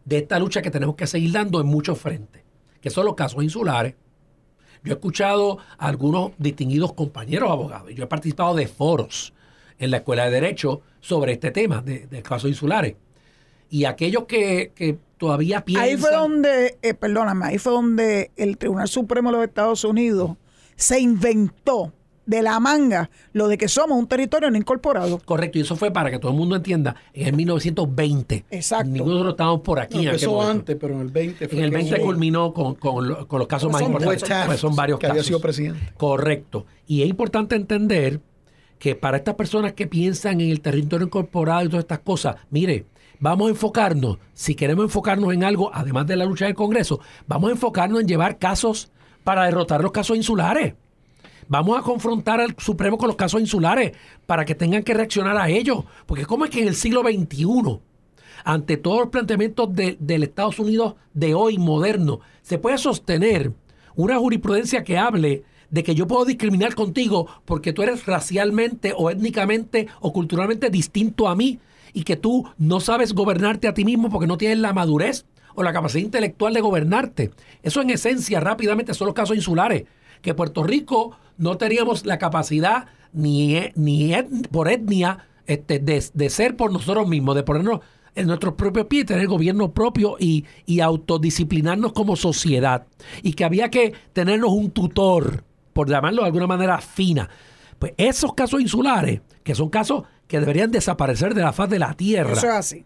De esta lucha que tenemos que seguir dando en muchos frentes, que son los casos insulares. Yo he escuchado a algunos distinguidos compañeros abogados. y Yo he participado de foros en la Escuela de Derecho sobre este tema de, de casos insulares. Y aquellos que, que todavía piensan... Ahí fue donde, eh, perdóname, ahí fue donde el Tribunal Supremo de los Estados Unidos se inventó de la manga lo de que somos un territorio no incorporado. Correcto, y eso fue para que todo el mundo entienda, en el 1920. Exacto. Ninguno de nosotros estábamos por aquí. No, en empezó antes, pero en el 20 fue En el que 20 hubo- culminó con, con lo- con los casos más Son importantes. Pues son varios que casos. había sido presidente. Correcto. Y es importante entender que para estas personas que piensan en el territorio incorporado y todas estas cosas, mire, vamos a enfocarnos, si queremos enfocarnos en algo, además de la lucha del Congreso, vamos a enfocarnos en llevar casos para derrotar los casos insulares. Vamos a confrontar al Supremo con los casos insulares para que tengan que reaccionar a ellos. Porque ¿cómo es que en el siglo XXI, ante todos los planteamientos de- del Estados Unidos de hoy moderno, se puede sostener una jurisprudencia que hable de que yo puedo discriminar contigo porque tú eres racialmente o étnicamente o culturalmente distinto a mí y que tú no sabes gobernarte a ti mismo porque no tienes la madurez o la capacidad intelectual de gobernarte. Eso en esencia rápidamente son los casos insulares, que Puerto Rico no teníamos la capacidad ni, e- ni por etnia este, de, de ser por nosotros mismos, de ponernos en nuestros propios pies, tener gobierno propio y, y autodisciplinarnos como sociedad. Y que había que tenernos un tutor, por llamarlo de alguna manera fina. Pues esos casos insulares, que son casos que deberían desaparecer de la faz de la tierra. Eso es así.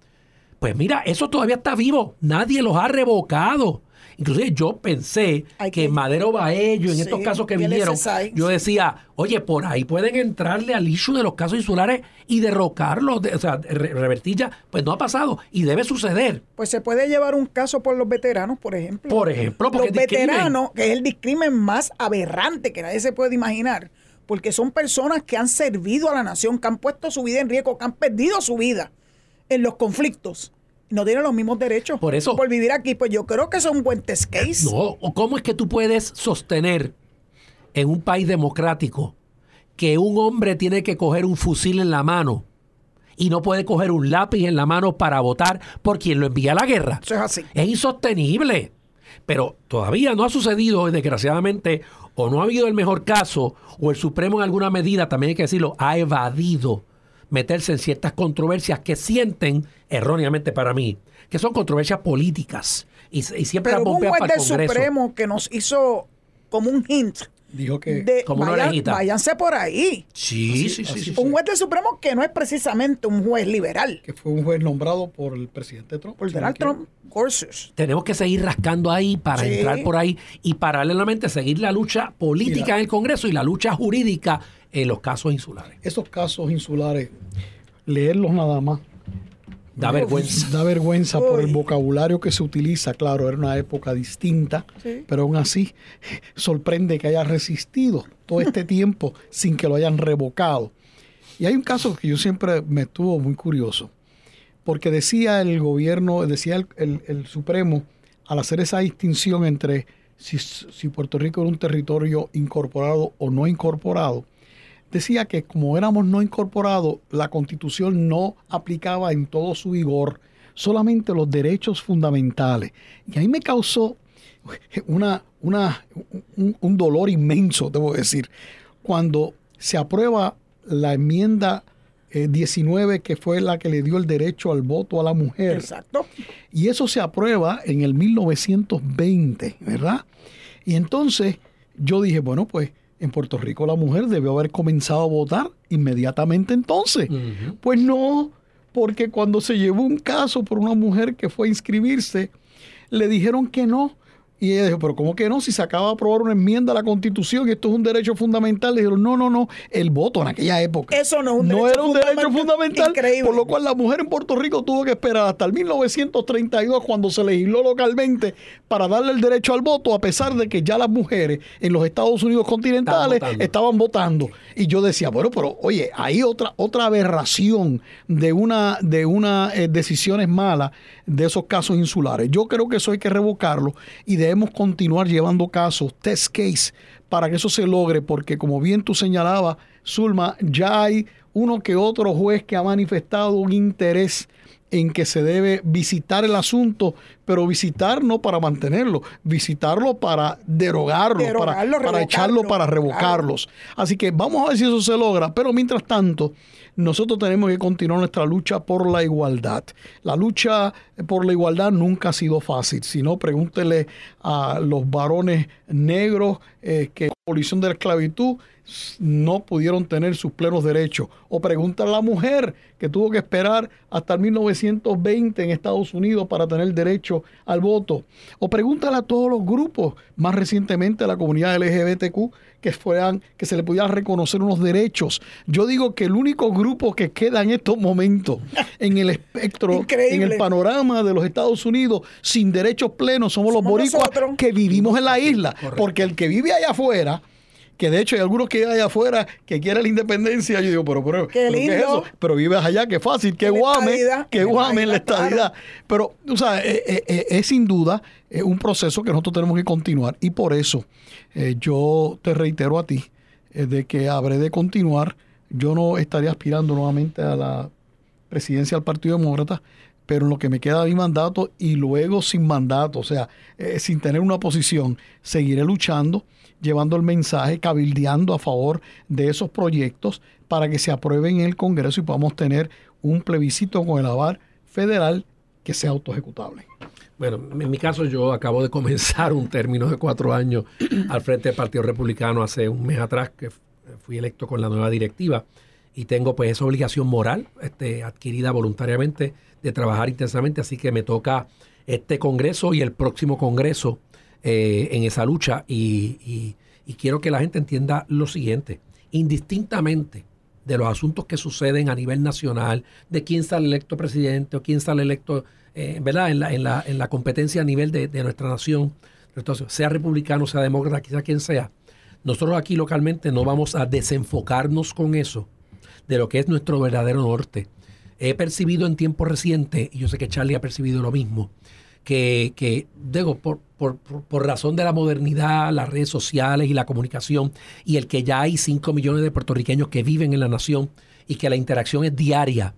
Pues mira, eso todavía está vivo. Nadie los ha revocado. Inclusive yo pensé que que- Madero Baello, en Sí, estos casos que vinieron, yo decía, oye, por ahí pueden entrarle al issue de los casos insulares y derrocarlos, de- o sea, re- revertir ya. Pues no ha pasado y debe suceder. Pues se puede llevar un caso por los veteranos, por ejemplo. Por ejemplo, porque los veteranos, que es el discrimen más aberrante que nadie se puede imaginar, porque son personas que han servido a la nación, que han puesto su vida en riesgo, que han perdido su vida en los conflictos. No tienen los mismos derechos Por eso- por vivir aquí. Pues yo creo que eso es un buen test case. No, cómo es que tú puedes sostener en un país democrático que un hombre tiene que coger un fusil en la mano y no puede coger un lápiz en la mano para votar por quien lo envía a la guerra. Eso es así. Es insostenible. Pero todavía no ha sucedido, desgraciadamente, o no ha habido el mejor caso, o el Supremo en alguna medida, también hay que decirlo, ha evadido meterse en ciertas controversias que sienten, erróneamente para mí, que son controversias políticas. Y, y siempre Pero las para el Congreso. Supremo que nos hizo como un hint Dijo que de Como una vayan- orejita. váyanse por ahí. Sí, sí, sí. así sí. fue. Un juez del Supremo que no es precisamente un juez liberal. que fue un juez nombrado por el presidente Trump. Por Donald equivoco. Trump, Gorsuch. Tenemos que seguir rascando ahí para Sí. entrar por ahí y paralelamente seguir la lucha política en el Congreso y la lucha jurídica en los casos insulares. Esos casos insulares, leerlos nada más. Da vergüenza. Da vergüenza por el vocabulario que se utiliza. Claro, era una época distinta, Sí. pero aún así [LAUGHS] sorprende que haya resistido todo este [LAUGHS] tiempo sin que lo hayan revocado. Y hay un caso que yo siempre me estuvo muy curioso, porque decía el gobierno, decía el, el- el Supremo, al hacer esa distinción entre si, si Puerto Rico era un territorio incorporado o no incorporado, decía que como éramos no incorporados, la constitución no aplicaba en todo su vigor solamente los derechos fundamentales. Y ahí me causó una, una, un, un dolor inmenso, debo decir, cuando se aprueba la enmienda eh, 19, que fue la que le dio el derecho al voto a la mujer. Exacto. Y eso se aprueba en el 1920, ¿verdad? Y entonces yo dije, bueno, pues en Puerto Rico la mujer debió haber comenzado a votar inmediatamente entonces. Pues no, porque cuando se llevó un caso por una mujer que fue a inscribirse, le dijeron que no, y ella dijo, pero ¿cómo que no? Si se acaba de aprobar una enmienda a la Constitución y esto es un derecho fundamental. Le dijeron, no, no, no, el voto en aquella época. Eso no es un no derecho era un derecho fundamental. Increíble. Por lo cual la mujer en Puerto Rico tuvo que esperar hasta el 1932 cuando se legisló localmente para darle el derecho al voto, a pesar de que ya las mujeres en los Estados Unidos continentales Estaban votando. estaban votando. Y yo decía, bueno, pero oye, hay otra, otra aberración de una, de una eh, decisiones malas de esos casos insulares. Yo creo que eso hay que revocarlo y debemos continuar llevando casos, test case, para que eso se logre, porque como bien tú señalabas, Zulma, ya hay uno que otro juez que ha manifestado un interés en que se debe visitar el asunto, pero visitar no para mantenerlo, visitarlo para derogarlo, para, Derogarlo, para echarlo, para claro. revocarlos. Así que vamos a ver si eso se logra, pero mientras tanto, nosotros tenemos que continuar nuestra lucha por la igualdad. La lucha por la igualdad nunca ha sido fácil, si no, pregúntele a los varones negros eh, que abolición de la esclavitud no pudieron tener sus plenos derechos. O pregúntale a la mujer que tuvo que esperar hasta el 1920 en Estados Unidos para tener derecho al voto. O pregúntale a todos los grupos, más recientemente a la comunidad LGBTQ, que, fueran, que se le pudieran reconocer unos derechos. Yo digo que el único grupo que queda en estos momentos en el espectro, en el panorama de los Estados Unidos sin derechos plenos somos, los boricuas nosotros. que vivimos en la isla. Porque el que vive allá afuera, que de hecho hay algunos que hay allá afuera que quieren la independencia, yo digo, pero, pero, Qué pero ¿qué es lindo. eso? Pero vives allá, qué fácil, qué guame, qué guame en la estadidad. Pero, o sea, eh, eh, eh, es sin duda un proceso que nosotros tenemos que continuar y por eso yo te reitero a ti de que habré de continuar. Yo no estaría aspirando nuevamente a la presidencia del Partido Demócrata, pero en lo que me queda mi mandato y luego sin mandato, o sea, eh, sin tener una posición, seguiré luchando, llevando el mensaje, cabildeando a favor de esos proyectos para que se aprueben en el Congreso y podamos tener un plebiscito con el aval federal que sea autoejecutable. Bueno, en mi caso yo acabo de comenzar un término de cuatro años al frente del Partido Republicano hace un mes atrás que fui electo con la nueva directiva y tengo pues esa obligación moral este, adquirida voluntariamente de trabajar intensamente, así que me toca este Congreso y el próximo Congreso eh, en esa lucha y, y- quiero que la gente entienda lo siguiente, indistintamente de los asuntos que suceden a nivel nacional, de quién sale electo presidente o quién sale electo, eh, ¿verdad? En la, en, la, en la competencia a nivel de, de nuestra nación, entonces, sea republicano, sea demócrata, quizá quien sea, nosotros aquí localmente no vamos a desenfocarnos con eso de lo que es nuestro verdadero norte. He percibido en tiempo reciente, y yo sé que Charlie ha percibido lo mismo, que, que digo, por, por, por- razón de la modernidad, las redes sociales y la comunicación, y el que ya hay 5 millones de puertorriqueños que viven en la nación y que la interacción es diaria,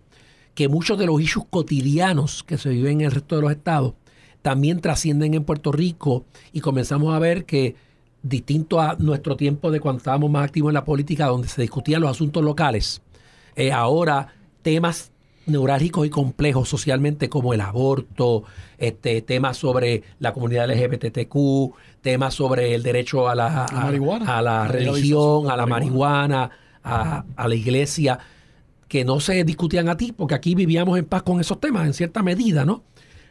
que muchos de los issues cotidianos que se viven en el resto de los estados también trascienden en Puerto Rico y comenzamos a ver que distinto a nuestro tiempo de cuando estábamos más activos en la política, donde se discutían los asuntos locales, eh, ahora temas neurálgicos y complejos socialmente como el aborto, este, temas sobre la comunidad LGBTQ, temas sobre el derecho a la, a- marihuana. a la La religión, a la la marihuana, a, a la iglesia, que no se discutían a ti, porque aquí vivíamos en paz con esos temas, en cierta medida, ¿no?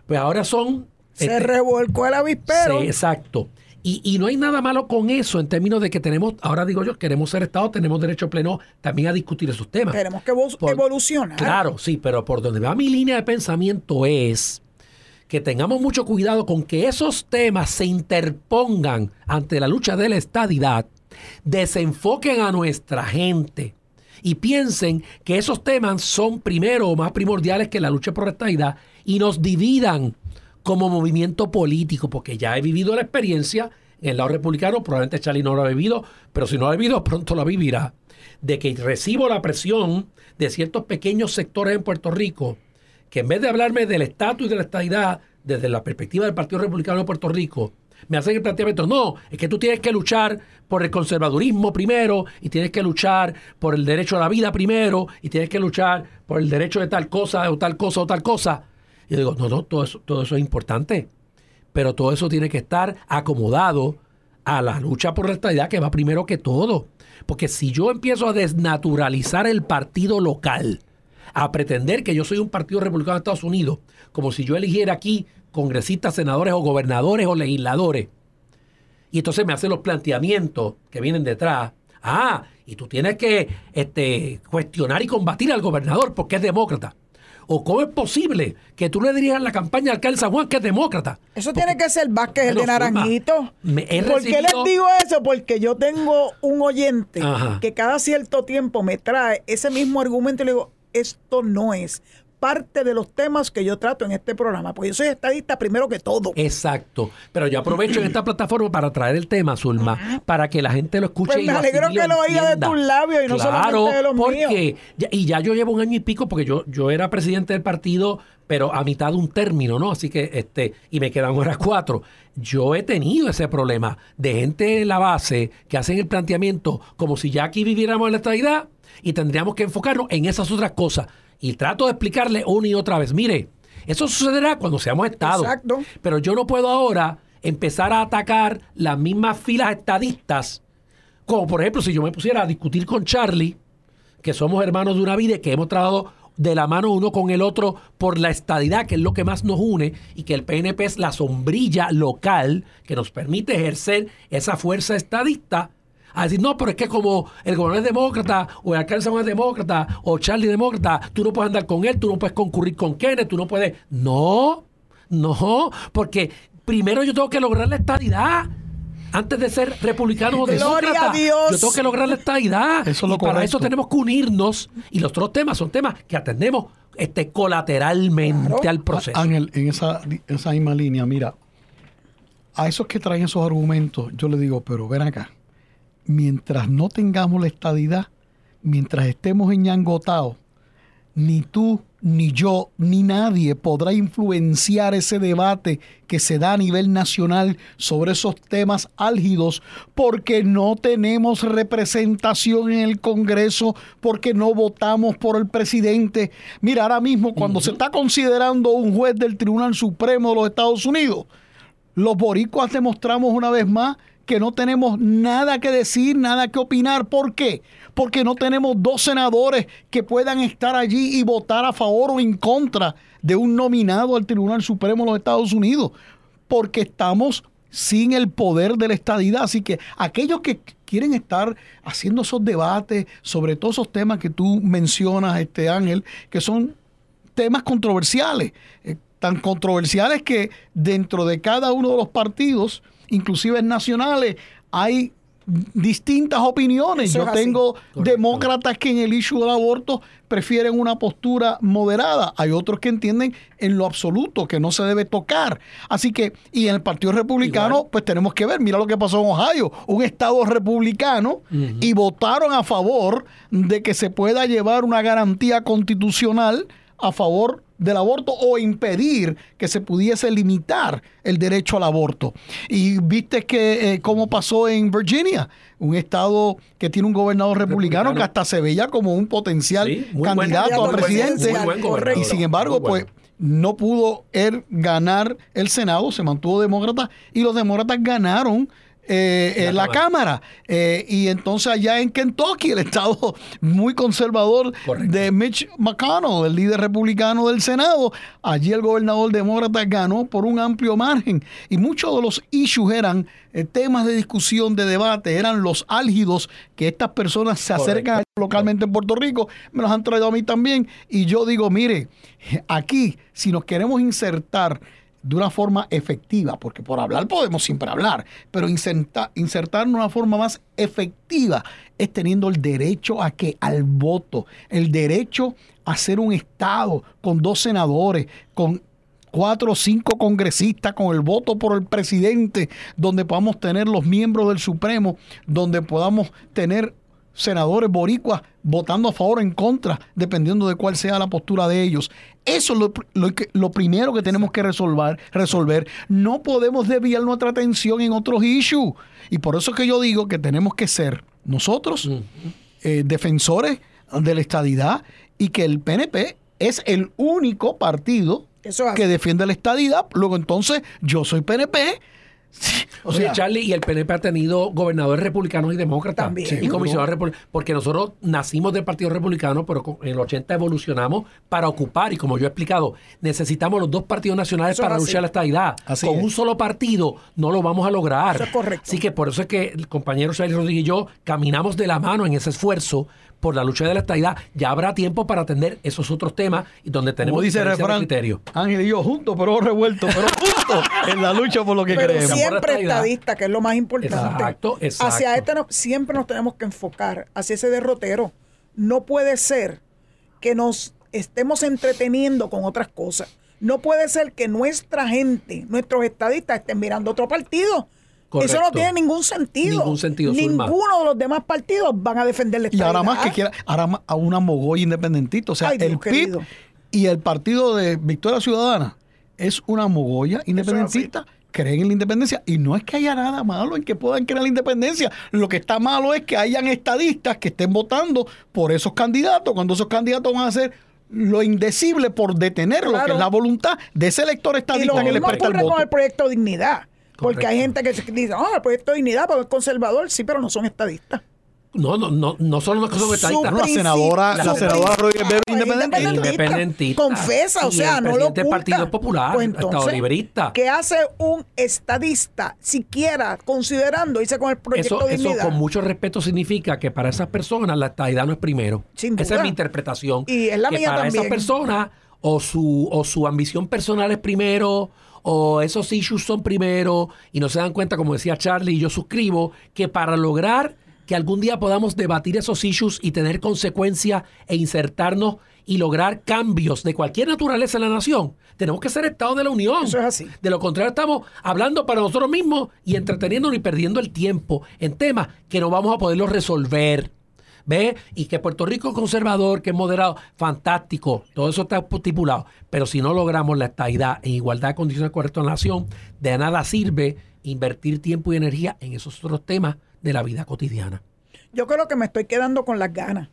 Pues ahora son... Se este, revolcó el avispero. Sí, exacto. Y, y no hay nada malo con eso en términos de que tenemos, ahora digo yo, queremos ser Estado, tenemos derecho pleno también a discutir esos temas. Tenemos que Por- evolucionar. Claro, sí, pero por donde va mi línea de pensamiento es que tengamos mucho cuidado con que esos temas se interpongan ante la lucha de la estadidad, desenfoquen a nuestra gente y piensen que esos temas son primero o más primordiales que la lucha por la estadidad y nos dividan como movimiento político, porque ya he vivido la experiencia en el lado republicano, probablemente Charlie no lo ha vivido, pero si no lo ha vivido, [LAUGHS] pronto lo vivirá, de que recibo la presión de ciertos pequeños sectores en Puerto Rico, que en vez de hablarme del estatus y de la estadidad desde la perspectiva del Partido Republicano de Puerto Rico, me hacen el planteamiento, no, es que tú tienes que luchar por el conservadurismo primero, y tienes que luchar por el derecho a la vida primero, y tienes que luchar por el derecho de tal cosa o tal cosa o tal cosa. Yo digo, no, no, todo eso, todo eso es importante, pero todo eso tiene que estar acomodado a la lucha por la estabilidad que va primero que todo. Porque si yo empiezo a desnaturalizar el partido local, a pretender que yo soy un partido republicano de Estados Unidos, como si yo eligiera aquí congresistas, senadores o gobernadores o legisladores, y entonces me hacen los planteamientos que vienen detrás. Ah, y tú tienes que este, cuestionar y combatir al gobernador porque es demócrata. ¿O cómo es posible que tú le dirías la campaña al alcalde San Juan que es demócrata? Eso tiene que ser Vázquez, el de Naranjito. Me ¿Por qué les digo eso? Porque yo tengo un oyente Ajá. que cada cierto tiempo me trae ese mismo argumento y le digo, esto no es parte de los temas que yo trato en este programa. Porque yo soy estadista primero que todo. Exacto. Pero yo aprovecho en esta plataforma para traer el tema, Zulma, para que la gente lo escuche Pues y me lo alegro que lo oiga de tus labios y no solamente de los porque míos. y ya yo llevo un año y pico porque yo, yo era presidente del partido, pero a mitad de un término, ¿no? Así que, este, y me quedan horas cuatro. Yo he tenido ese problema de gente en la base que hacen el planteamiento como si ya aquí viviéramos en la estabilidad y tendríamos que enfocarnos en esas otras cosas. Y trato de explicarle una y otra vez, mire, eso sucederá cuando seamos Estado. Exacto. Pero yo no puedo ahora empezar a atacar las mismas filas estadistas, como por ejemplo si yo me pusiera a discutir con Charlie, que somos hermanos de una vida y que hemos trabajado de la mano uno con el otro por la estadidad, que es lo que más nos une, y que el PNP es la sombrilla local que nos permite ejercer esa fuerza estadista. A decir, no, pero es que como el gobernador es demócrata, o el alcalde es demócrata, o Charlie es demócrata, tú no puedes andar con él, tú no puedes concurrir con Kenneth, tú no puedes. No, no, porque primero yo tengo que lograr la estadidad. Antes de ser republicano o demócrata, a Dios. yo tengo que lograr la estadidad. Eso es lo y para eso tenemos que unirnos. Y los otros temas son temas que atendemos este, colateralmente Claro. al proceso. Ángel, en esa, esa misma línea, mira, a esos que traen esos argumentos, yo le digo, pero ven acá, mientras no tengamos la estadidad, mientras estemos enyangotados, ni tú, ni yo, ni nadie podrá influenciar ese debate que se da a nivel nacional sobre esos temas álgidos porque no tenemos representación en el Congreso, porque no votamos por el presidente. Mira, ahora mismo cuando se está considerando un juez del Tribunal Supremo de los Estados Unidos, los boricuas demostramos una vez más que no tenemos nada que decir, nada que opinar. ¿Por qué? Porque no tenemos dos senadores que puedan estar allí y votar a favor o en contra de un nominado al Tribunal Supremo de los Estados Unidos. Porque estamos sin el poder de la estadidad. Así que aquellos que quieren estar haciendo esos debates sobre todos esos temas que tú mencionas, este Ángel, que son temas controversiales, eh, tan controversiales que dentro de cada uno de los partidos, inclusive nacionales, hay distintas opiniones. Eso Yo tengo Correcto. demócratas que en el issue del aborto prefieren una postura moderada. Hay otros que entienden en lo absoluto que no se debe tocar. Así que, y en el Partido Republicano, Igual. pues tenemos que ver, mira lo que pasó en Ohio, un estado republicano, y votaron a favor de que se pueda llevar una garantía constitucional a favor del aborto o impedir que se pudiese limitar el derecho al aborto. Y viste que eh, cómo pasó en Virginia, un estado que tiene un gobernador republicano, Republicano. que hasta se veía como un potencial Sí, muy buen- candidato a presidente. buen y sin embargo, bueno. pues no pudo él ganar el Senado, se mantuvo demócrata y los demócratas ganaron eh, eh, La la Cámara. Eh, y entonces allá en Kentucky, el estado muy conservador Correcto. de Mitch McConnell, el líder republicano del Senado, allí el gobernador demócrata ganó por un amplio margen. Y muchos de los issues eran eh, temas de discusión, de debate, eran los álgidos que estas personas se Correcto. acercan localmente en Puerto Rico, me los han traído a mí también. Y yo digo, mire, aquí, si nos queremos insertar de una forma efectiva, porque por hablar podemos siempre hablar, pero inserta- insertar de una forma más efectiva es teniendo el derecho a que al voto, el derecho a ser un Estado con dos senadores, con cuatro o cinco congresistas con el voto por el presidente, donde podamos tener los miembros del Supremo, donde podamos tener senadores boricuas votando a favor o en contra, dependiendo de cuál sea la postura de ellos. Eso es lo, lo primero que tenemos que resolver, resolver. No podemos desviar nuestra atención en otros issues. Y por eso es que yo digo que tenemos que ser nosotros eh, defensores de la estadidad y que el PNP es el único partido Eso que defiende la estadidad. Luego entonces yo soy PNP. [LAUGHS] O sea, Charlie, y el PNP ha tenido gobernadores republicanos y demócratas. También. Y comisionadores republicanos. Porque nosotros nacimos del Partido Republicano, pero en el 80 evolucionamos para ocupar. Y como yo he explicado, necesitamos los dos partidos nacionales Eso para luchar la estadidad. Así con es. un solo partido no lo vamos a lograr. Eso es correcto. Así que por eso es que el compañero Charlie Rodríguez y yo caminamos de la mano en ese esfuerzo por la lucha de la estadidad. Ya habrá tiempo para atender esos otros temas y donde tenemos Como dice refrán, criterio. Ángel y yo juntos, pero revueltos, pero [LAUGHS] juntos en la lucha por lo que Pero creemos. Siempre estadista, que es lo más importante. Exacto, exacto. Hacia este no- siempre nos tenemos que enfocar, hacia ese derrotero. No puede ser que nos estemos entreteniendo con otras cosas. No puede ser que nuestra gente, nuestros estadistas estén mirando otro partido. Eso no tiene ningún sentido. Ningún sentido. Ninguno de los demás partidos van a defender la Y ahora más que quiera, ahora más a una mogolla independentista. O sea, Ay, el PIB y el partido de Victoria Ciudadana es una mogolla independentista. Creen en la independencia y no es que haya nada malo en que puedan creer en la independencia. Lo que está malo es que hayan estadistas que estén votando por esos candidatos cuando esos candidatos van a hacer lo indecible por detener lo que es la voluntad de ese elector Y estadista lo que le mismo presta el ocurre con el proyecto Dignidad. Porque hay gente que dice, ah, el proyecto Dignidad porque es conservador, sí, pero no son estadistas. No, no, no, no solo los que son estadistas. la principio- senadora- la senadora Rodríguez Bebe, es independentista. Independentista. Confesa, o Y sea, el no lo presidente del oculta. Partido Popular, Pues Estado entonces, librista. ¿Qué hace un estadista siquiera considerando, dice con el proyecto Eso, eso Dignidad? con mucho respeto significa que para esas personas la estadidad no es primero. Sin Esa es mi interpretación. Y es la que mía para también. esas personas o su, o su ambición personal es primero o esos issues son primero y no se dan cuenta, como decía Charlie y yo suscribo, que para lograr que algún día podamos debatir esos issues y tener consecuencias e insertarnos y lograr cambios de cualquier naturaleza en la nación, tenemos que ser Estado de la Unión. Eso es así. De lo contrario, estamos hablando para nosotros mismos y entreteniéndonos y perdiendo el tiempo en temas que no vamos a poderlos resolver. ¿Ve? Y que Puerto Rico es conservador, que es moderado, fantástico, todo eso está estipulado. Pero si no logramos la estadidad en igualdad de condiciones correctas en la nación, de nada sirve invertir tiempo y energía en esos otros temas de la vida cotidiana. Yo creo que me estoy quedando con las ganas.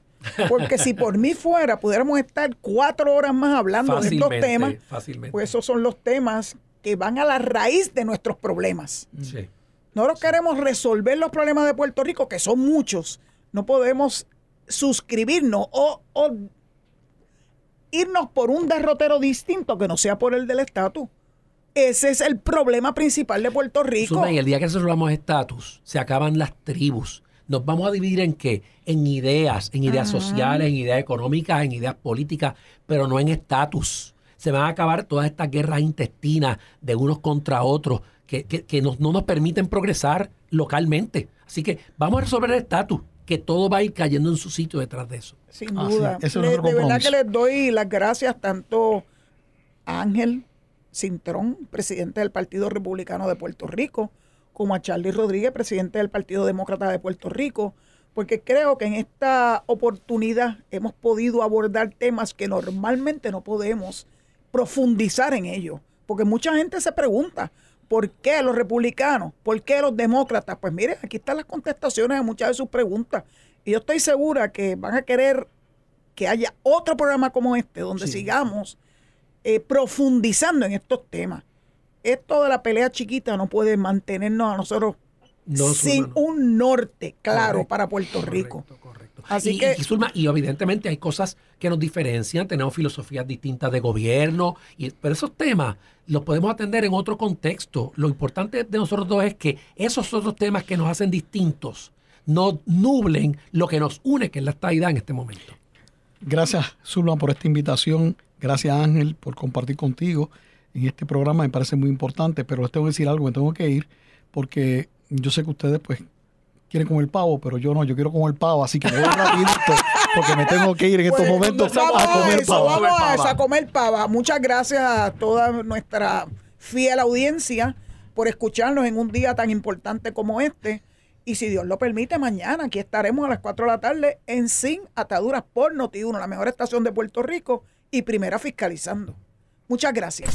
Porque si por mí fuera, pudiéramos estar cuatro horas más hablando de estos temas. fácilmente. Pues esos son los temas que van a la raíz de nuestros problemas. Sí. Nosotros queremos resolver los problemas de Puerto Rico, que son muchos. No podemos suscribirnos o, o irnos por un derrotero distinto que no sea por el del estatus. Ese es el problema principal de Puerto Rico. Zulma, y el día que resolvamos estatus, se acaban las tribus. Nos vamos a dividir en qué? En ideas, en ideas sociales, en ideas económicas, en ideas políticas, pero no en estatus. Se van a acabar todas estas guerras intestinas de unos contra otros que, que- que nos- no nos permiten progresar localmente. Así que vamos a resolver el estatus, que todo va a ir cayendo en su sitio detrás de eso. Sin Ah, duda. sí, Le- de verdad que les doy las gracias tanto a Ángel Cintrón, presidente del Partido Republicano de Puerto Rico, como a Charlie Rodríguez, presidente del Partido Demócrata de Puerto Rico, porque creo que en esta oportunidad hemos podido abordar temas que normalmente no podemos profundizar en ellos. Porque mucha gente se pregunta, ¿por qué los republicanos? ¿Por qué los demócratas? Pues miren, aquí están las contestaciones a muchas de sus preguntas. Y yo estoy segura que van a querer que haya otro programa como este, donde Sí. sigamos eh, profundizando en estos temas. Esto de la pelea chiquita no puede mantenernos a nosotros No, sin un norte claro Correcto, para Puerto Rico. Correcto, correcto. Así y, que- y, Zulma, y evidentemente hay cosas que nos diferencian, tenemos filosofías distintas de gobierno, y, pero esos temas los podemos atender en otro contexto. Lo importante de nosotros dos es que esos otros temas que nos hacen distintos no nublen lo que nos une, que es la estabilidad en este momento. Gracias, Zulma, por esta invitación. Gracias, Ángel, por compartir contigo en este programa. Me parece muy importante, pero les tengo que decir algo, me tengo que ir, porque yo sé que ustedes, pues, quieren comer pavo, pero yo no, yo quiero comer pavo, así que me voy rapidito, porque me tengo que ir en estos Pues, momentos vamos a comer eso, pavo. Vamos a Comer eso, pava. a comer pava. Muchas gracias a toda nuestra fiel audiencia por escucharnos en un día tan importante como este. Y si Dios lo permite, mañana aquí estaremos a las 4 de la tarde en Sin Ataduras por Noti1, la mejor estación de Puerto Rico y primera fiscalizando. Muchas gracias.